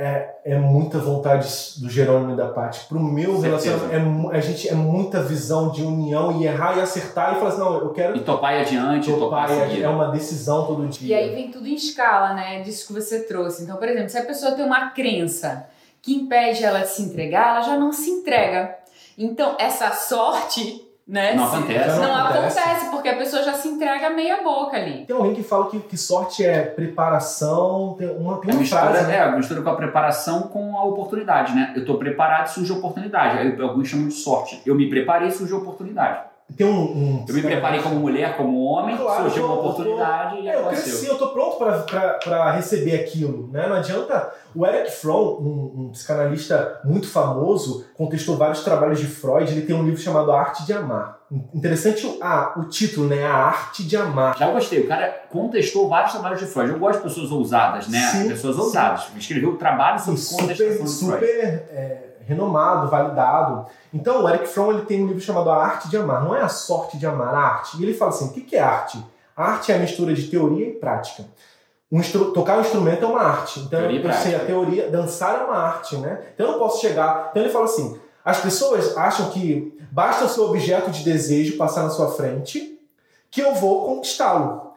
é, é muita vontade do Jerônimo e da Paty. Pro meu Certeza. relacionamento, é, a gente é muita visão de união e errar e acertar e falar assim, não, eu quero E topar e adiante, topar topar. e É, é uma decisão todo dia. E aí vem tudo em escala, né? Disso que você trouxe. Então, por exemplo, se a pessoa tem uma crença que impede ela de se entregar, ela já não se entrega. Então, essa sorte, né? Não acontece. Não, Não acontece. acontece. porque a pessoa já se entrega meia boca ali. Tem alguém que fala que, que sorte é preparação, tem uma, tem É uma mistura, frase, né? é, mistura com a preparação com a oportunidade, né? Eu tô preparado e surge a oportunidade. Aí alguns chamam de sorte. Eu me preparei e surgiu a oportunidade. Tem um, um- Eu me preparei como mulher, como homem, Claro, surgiu uma tô- oportunidade e É, eu cresci, eu tô pronto pra receber aquilo, né? Não adianta. O Eric Fromm, um, um psicanalista muito famoso, contestou vários trabalhos de Freud. Ele tem um livro chamado A Arte de Amar. Interessante o, ah, o título, né? A Arte de Amar. Já gostei. O cara contestou vários trabalhos de Freud. Eu gosto de pessoas ousadas, né? Sim, pessoas sim. ousadas. Escreveu trabalho sobre super, contestação de super Freud. é, renomado, validado. Então, o Eric Fromm ele tem um livro chamado A Arte de Amar. Não é a sorte de amar, a arte. E ele fala assim: o que é arte? A arte é a mistura de teoria e prática. Um tocar um instrumento é uma arte. Então, Teoria eu sei a teoria, dançar é uma arte, né? Então, eu não posso chegar. Então, ele fala assim: As pessoas acham que basta o seu objeto de desejo passar na sua frente que eu vou conquistá-lo.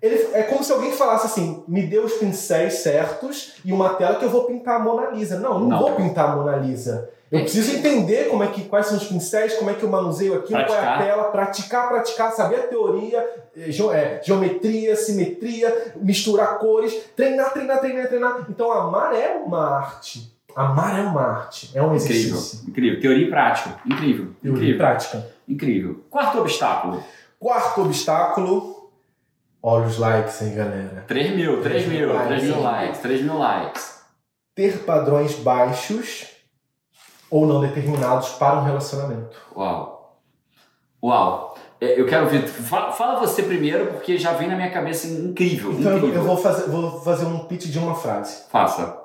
Ele, é como se alguém falasse assim: me dê os pincéis certos e uma tela que eu vou pintar a Mona Lisa. Não, não, Não. vou pintar a Mona Lisa. Eu É. preciso entender como é que, quais são os pincéis, como é que eu manuseio aquilo, qual é a Praticar. tela, praticar, praticar, saber a teoria, eh, é, geometria, simetria, misturar cores, treinar, treinar, treinar, treinar. Então amar é uma arte. Amar é uma arte, é um Incrível, exercício. incrível. Teoria e prática. Incrível, Teoria e incrível, prática. incrível. Quarto obstáculo. Quarto obstáculo. Olha os likes, hein, galera. 3 mil, 3 mil, Likes. 3 mil likes, 3 mil likes. Ter padrões baixos ou não determinados para um relacionamento. Uau. Uau. É, Eu quero ouvir. Fala, você primeiro, porque já vem na minha cabeça incrível. Então eu- incrível. eu vou fazer, vou fazer um pitch de uma frase. Faça.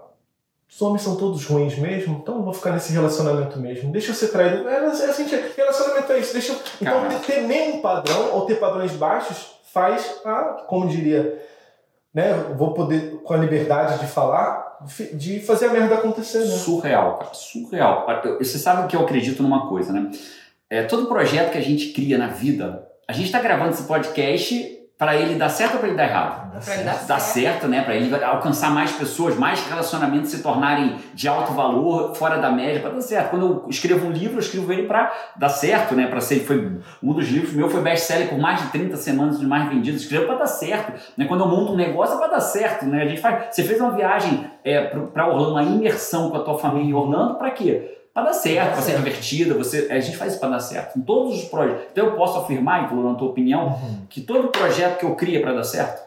Os homens são todos ruins mesmo, então eu vou ficar nesse relacionamento mesmo. Deixa eu ser traído. É, é assim, relacionamento é isso. Deixa eu... Então ter, ter nenhum padrão ou ter padrões baixos faz a, como diria, né? Vou poder, com a liberdade de falar, de fazer a merda acontecer, né? Surreal, cara. Surreal. Eu- Você sabe que eu acredito numa coisa, né? É, todo projeto que a gente cria na vida, a gente está gravando esse podcast para ele dar certo ou para ele dar errado? Pra ele dar Dar certo, né? Para ele alcançar mais pessoas, mais relacionamentos se tornarem de alto valor, fora da média, para dar certo. Quando eu escrevo um livro, eu escrevo ele para dar certo, né? Para ser, foi um dos livros meu foi best-seller por mais de 30 semanas de mais vendidos. Escrevo para dar certo, né? Quando eu monto um negócio é para dar certo, né? A gente faz. Você fez uma viagem é, para Orlando, uma imersão com a tua família em Orlando, para quê? Para dar certo, para ser divertida. Você, a gente faz isso para dar certo. Em todos os projetos. Então eu posso afirmar, e falou na tua opinião, Uhum. que todo projeto que eu crio é para dar certo.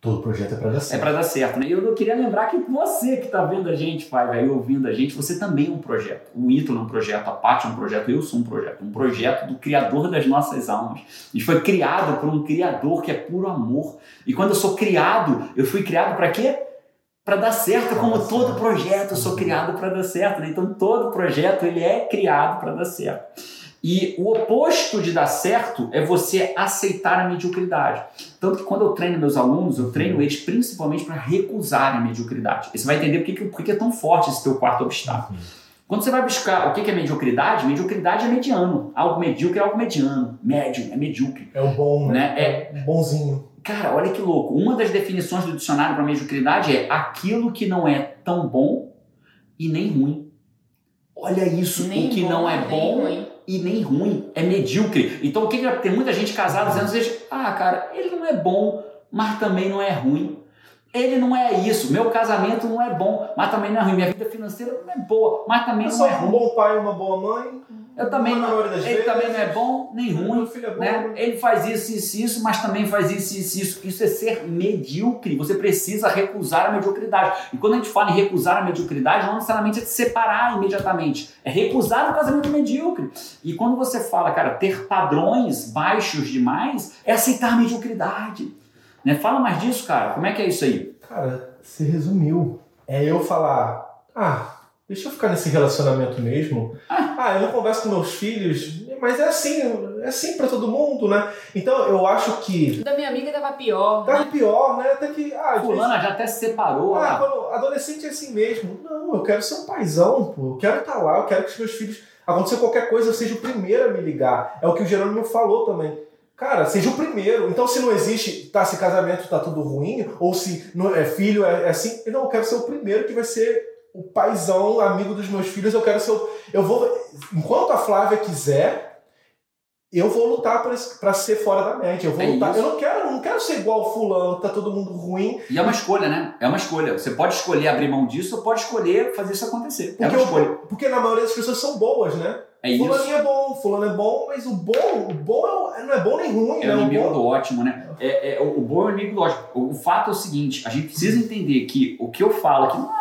Todo projeto é pra dar É certo. pra dar certo, né? E eu queria lembrar que você que tá vendo a gente, pai, aí ouvindo a gente, você também é um projeto. O Ítalo é um projeto, a Paty é um projeto, eu sou um projeto. Um projeto do Criador das nossas almas. A gente foi criado por um Criador que é puro amor. E quando eu sou criado, eu fui criado pra quê? Pra dar certo, como todo projeto, eu sou criado pra dar certo. Né? Então todo projeto ele é criado pra dar certo. E o oposto de dar certo é você aceitar a mediocridade. Tanto que quando eu treino meus alunos, eu treino eles principalmente para recusar a mediocridade. E você vai entender por que, por que é tão forte esse teu quarto obstáculo. Quando você vai buscar o que é mediocridade, mediocridade é mediano. Algo medíocre é algo mediano. Médio é medíocre. É o bom, né? Né? É, o bonzinho. Cara, olha que louco. Uma das definições do dicionário para mediocridade é aquilo que não é tão bom e nem ruim. Olha isso, Nem o que não é bom ruim. e nem ruim, é medíocre. Então o que, que tem muita gente casada dizendo assim, ah, cara, ele não é bom, mas também não é ruim. Ele não é isso. Meu casamento não é bom, mas também não é ruim. Minha vida financeira não é boa, mas também Eu não sou é um ruim. bom pai e uma boa mãe. Eu também não, ele vezes. também não é bom nem ruim. É bom. Né? Ele faz isso, isso, isso, mas também faz isso, isso, isso. Isso é ser medíocre. Você precisa recusar a mediocridade. E quando a gente fala em recusar a mediocridade, não necessariamente é se separar imediatamente. É recusar o casamento medíocre. E quando você fala, cara, ter padrões baixos demais, é aceitar a mediocridade. Né? Fala mais disso, cara. Como é que é isso aí? Cara, você resumiu. É eu falar, ah, deixa eu ficar nesse relacionamento mesmo. Ah, eu não converso com meus filhos, mas é assim, é assim pra todo mundo, né? Então eu acho que Da minha amiga tava pior. tá pior, né? Até que, ah, vezes- Fulana já até se separou. Ah, lá. quando adolescente é assim mesmo. Não, eu quero ser um paizão, pô. Eu quero estar lá, eu quero que os meus filhos. Acontecer qualquer coisa, eu seja o primeiro a me ligar. É o que o Jerônimo falou também. Cara, seja o primeiro. Então, se não existe, tá, se casamento tá tudo ruim, ou se não, é filho é, é assim, não, eu quero ser o primeiro que vai ser o paizão, amigo dos meus filhos. Eu quero ser o. Eu vou. Enquanto a Flávia quiser, eu vou lutar pra ser fora da média. Eu vou É lutar. isso. Eu não quero, não quero ser igual o fulano, tá todo mundo ruim. E é uma escolha, né? É uma escolha. Você pode escolher abrir mão disso ou pode escolher fazer isso acontecer. É Porque, uma eu- escolha. porque na maioria das pessoas são boas, né? É isso. Fulano é bom, fulano é bom, mas o bom, o bom é não é bom nem ruim, É né? o inimigo bom- do ótimo, né? É, é, o bom é o inimigo do ótimo. O, fato é o seguinte: a gente precisa entender que o que eu falo aqui não, é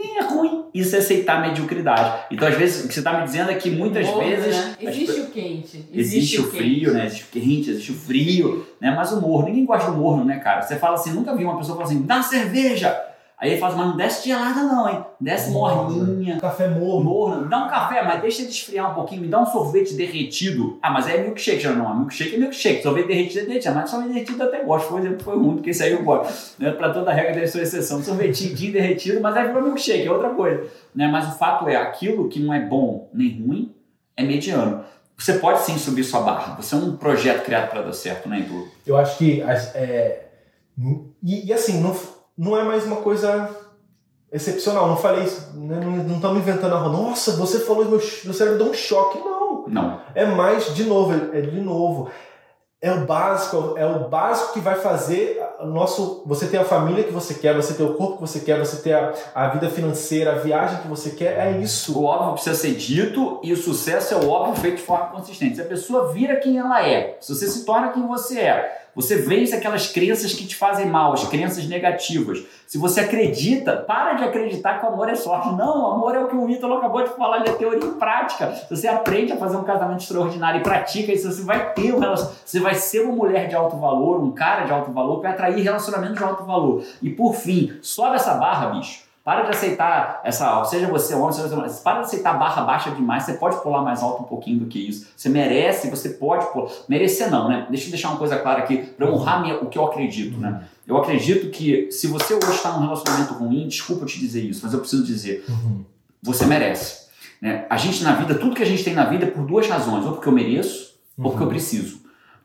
nem é ruim. Isso é aceitar a mediocridade. Então, às vezes, o que você está me dizendo é que muitas vezes. né? as Existe o quente. Existe o frio, né? Existe o quente, existe o frio, né? Mas o morno, ninguém gosta do morno, né, cara? Você fala assim, nunca vi uma pessoa falar assim, dá cerveja. Aí ele fala assim, mas não desce gelada não, hein? Desce morninha. Café morno. Morno. Dá um café, mas deixa ele esfriar um pouquinho. Me dá um sorvete derretido. Ah, mas é milkshake. Já não, milkshake é milkshake. Sorvete derretido é derretido. Mas sorvete derretido eu até gosto. Foi exemplo, foi ruim, porque esse aí eu gosto. Né? Pra toda regra deve ser exceção. Sorvetinho derretido, mas aí virou milkshake, é outra coisa. Né? Mas o fato é, aquilo que não é bom nem ruim é mediano. Você pode sim subir sua barra. Você é um projeto criado para dar certo, né, Edu? Eu acho que. É, e, e assim, não, não é mais uma coisa excepcional. Não falei isso, né? não estamos inventando a roda. Nossa, você falou meu, meu cérebro deu um choque. Não. Não. É mais, de novo, é de novo. É o básico, é o básico que vai fazer nosso. Você ter a família que você quer, você ter o corpo que você quer, você ter a, a vida financeira, a viagem que você quer, é isso. O óbvio precisa ser dito e o sucesso é o óbvio feito de forma consistente. Se a pessoa vira quem ela é, se você se torna quem você é, você vence aquelas crenças que te fazem mal, as crenças negativas. Se você acredita, para de acreditar que o amor é sorte. Não, o amor é o que o Ítalo acabou de falar, ele é teoria e prática. Se você aprende a fazer um casamento extraordinário e pratica isso, você vai ter um relacionamento. Você vai ser uma mulher de alto valor, um cara de alto valor, que vai atrair relacionamentos de alto valor. E por fim, sobe essa barra, bicho. Para de aceitar essa, seja você homem, seja você mulher, para de aceitar barra baixa demais, você pode pular mais alto um pouquinho do que isso. Você merece, você pode pular. Merecer não, né? Deixa eu deixar uma coisa clara aqui, para honrar minha, o que eu acredito, né? Eu acredito que se você hoje está num relacionamento ruim, desculpa eu te dizer isso, mas eu preciso dizer, uhum. você merece. Né? A gente na vida, tudo que a gente tem na vida é por duas razões, ou porque eu mereço, uhum. ou porque eu uhum. preciso.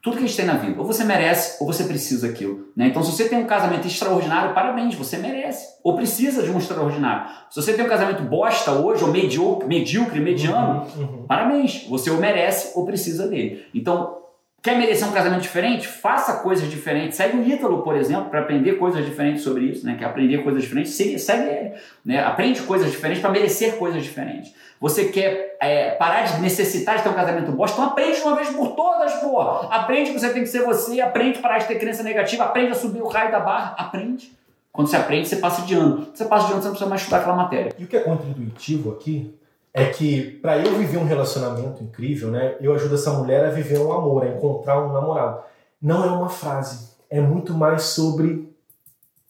Tudo que a gente tem na vida, ou você merece ou você precisa daquilo. Né? Então, se você tem um casamento extraordinário, parabéns, você merece. Ou precisa de um extraordinário. Se você tem um casamento bosta hoje, ou medíocre, medíocre mediano, uhum, uhum. parabéns, você o merece ou precisa dele. Então, Quer merecer um casamento diferente? Faça coisas diferentes. Segue o Ítalo, por exemplo, para aprender coisas diferentes sobre isso, né? Quer aprender coisas diferentes? Segue, ele. Né? Aprende coisas diferentes para merecer coisas diferentes. Você quer é, parar de necessitar de ter um casamento bosta? Então aprende uma vez por todas, porra. Aprende que você tem que ser você, aprende a parar de ter crença negativa, aprende a subir o raio da barra, aprende. Quando você aprende, você passa de ano. Você passa de ano, você não precisa mais estudar aquela matéria. E o que é contra-intuitivo aqui é que para eu viver um relacionamento incrível, né, eu ajudo essa mulher a viver um amor, a encontrar um namorado. Não é uma frase, é muito mais sobre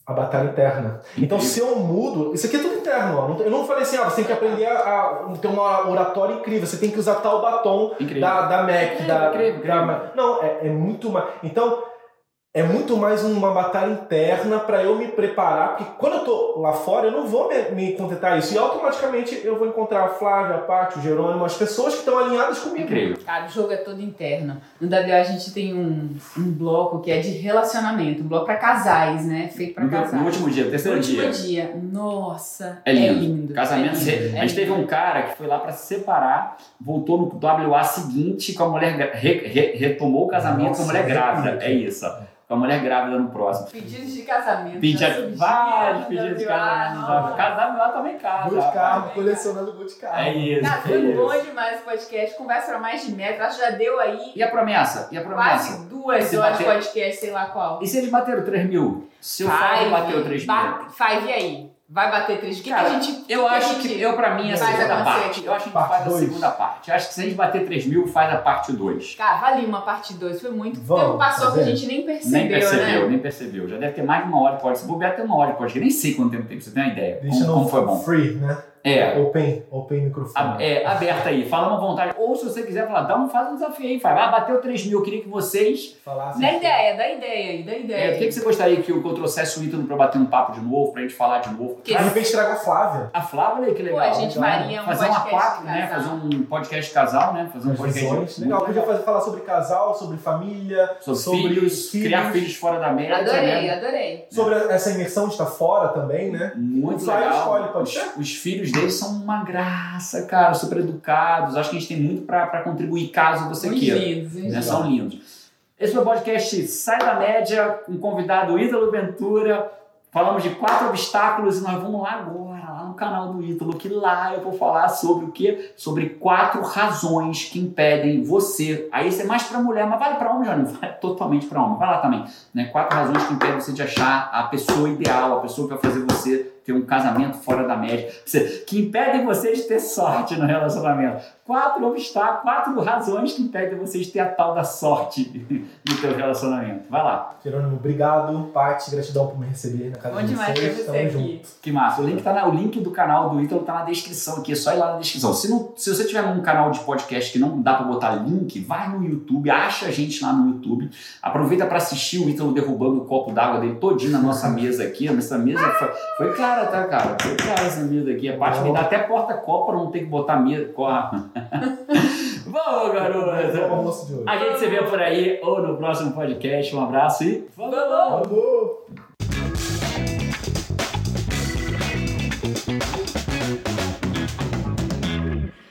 a batalha interna. Então, se eu mudo, isso aqui é tudo interno. Ó. Eu não falei assim, ah, você tem que aprender a, a ter uma oratória incrível, você tem que usar tal batom da, da MAC, da, incrível, incrível. da. Não, é, é muito mais. Então, é muito mais uma batalha interna para eu me preparar, porque quando eu tô lá fora, eu não vou me, me contentar isso. E automaticamente eu vou encontrar a Flávia, a Paty, o Jerônimo, as pessoas que estão alinhadas comigo. Incrível. Cara, o jogo é todo interno. No WO a gente tem um, um bloco que é de relacionamento, um bloco para casais, né? Feito para casais. No último dia, terceiro no dia. No último dia. Nossa, é lindo. É lindo. Casamento. É lindo. A gente teve um cara que foi lá para se separar, voltou no WA seguinte com a mulher, re, re, retomou o casamento Nossa, com a mulher grávida. É isso com a mulher grávida no próximo. Pedidos de casamento. Pedi vários pedidos de casamento. Casar lá também casa. Gol de carro, colecionando gol de carro. É isso. Cara, foi é bom demais o podcast. Conversa pra mais de metro. Acho que já deu aí. E a promessa? E a promessa? Quase duas horas de podcast, sei lá qual. E se eles bateram 3 mil? Se o Fábio bateu 3 mil? Five, e aí? Vai bater três. O que, Cara, que a gente. Eu acho que, eu, pra mim, a segunda parte. Eu acho que a gente faz dois. a segunda parte. Eu acho que se a gente bater 3 mil, faz a parte 2. Cara, vale uma parte 2. Foi muito Vamos, tempo passou que a gente nem percebeu. Nem percebeu, né? nem percebeu. Já deve ter mais de uma hora de podcast. Se bobear, até uma hora de podcast. Nem sei quanto tempo tem, você tem uma ideia. Como, como foi bom. Free, né? É. Open, open microfone. É, aberta aí. Fala uma vontade. Ou se você quiser falar, dá um, faz um desafio aí. Fala, ah, bateu 3 mil. Eu queria que vocês. Falassem. Dá ideia, dá ideia aí, dá ideia. É, o que, que você gostaria que eu, que eu trouxesse o Ítalo pra bater um papo de novo, pra gente falar de novo? Que de repente traga a Flávia. A Flávia, que legal. Pô, a gente então, Maria, um fazer uma quatro, né? Fazer um podcast casal, né? Fazer um podcast. Legal, podia fazer, falar sobre casal, sobre família, sobre, sobre filhos, filhos, criar filhos fora da média. Adorei, né? adorei. Sobre essa imersão de estar fora também, né? Muito o legal. Escolhe, pode os, os filhos deles são uma graça graça, cara, super educados. Acho que a gente tem muito para contribuir caso você Muito queira. Lindos, né? São lindos. Esse foi o podcast Sai da Média, com um convidado Ítalo Ventura. Falamos de quatro obstáculos e nós vamos lá agora, lá no canal do Ítalo, que lá eu vou falar sobre o quê? Sobre quatro razões que impedem você. Aí isso é mais para mulher, mas vale para homem, Jânio? *laughs* Vale totalmente para homem. Vai lá também. Né? Quatro razões que impedem você de achar a pessoa ideal, a pessoa que vai fazer você ter um casamento fora da média, que impedem vocês de ter sorte no relacionamento. Quatro obstáculos, quatro razões que impedem vocês de ter a tal da sorte no teu relacionamento. Vai lá. Jerônimo, obrigado. Paty, gratidão por me receber na casa Bom de demais vocês. você Tamo aqui. junto. Que massa. O link, tá na- o link do canal do Ítalo tá na descrição aqui. É só ir lá na descrição. Se, não, se você tiver num canal de podcast que não dá pra botar link, vai no YouTube, acha a gente lá no YouTube. Aproveita pra assistir o Ítalo derrubando o copo d'água dele todinho na nossa mesa aqui. Essa mesa foi, foi cara, tá, cara? Foi cara essa mesa aqui. A parte me dá até porta-copo pra não ter que botar mesa. *laughs* Vamos, garoto! A gente se vê por aí ou no próximo podcast. Um abraço e. Vamos! Falou!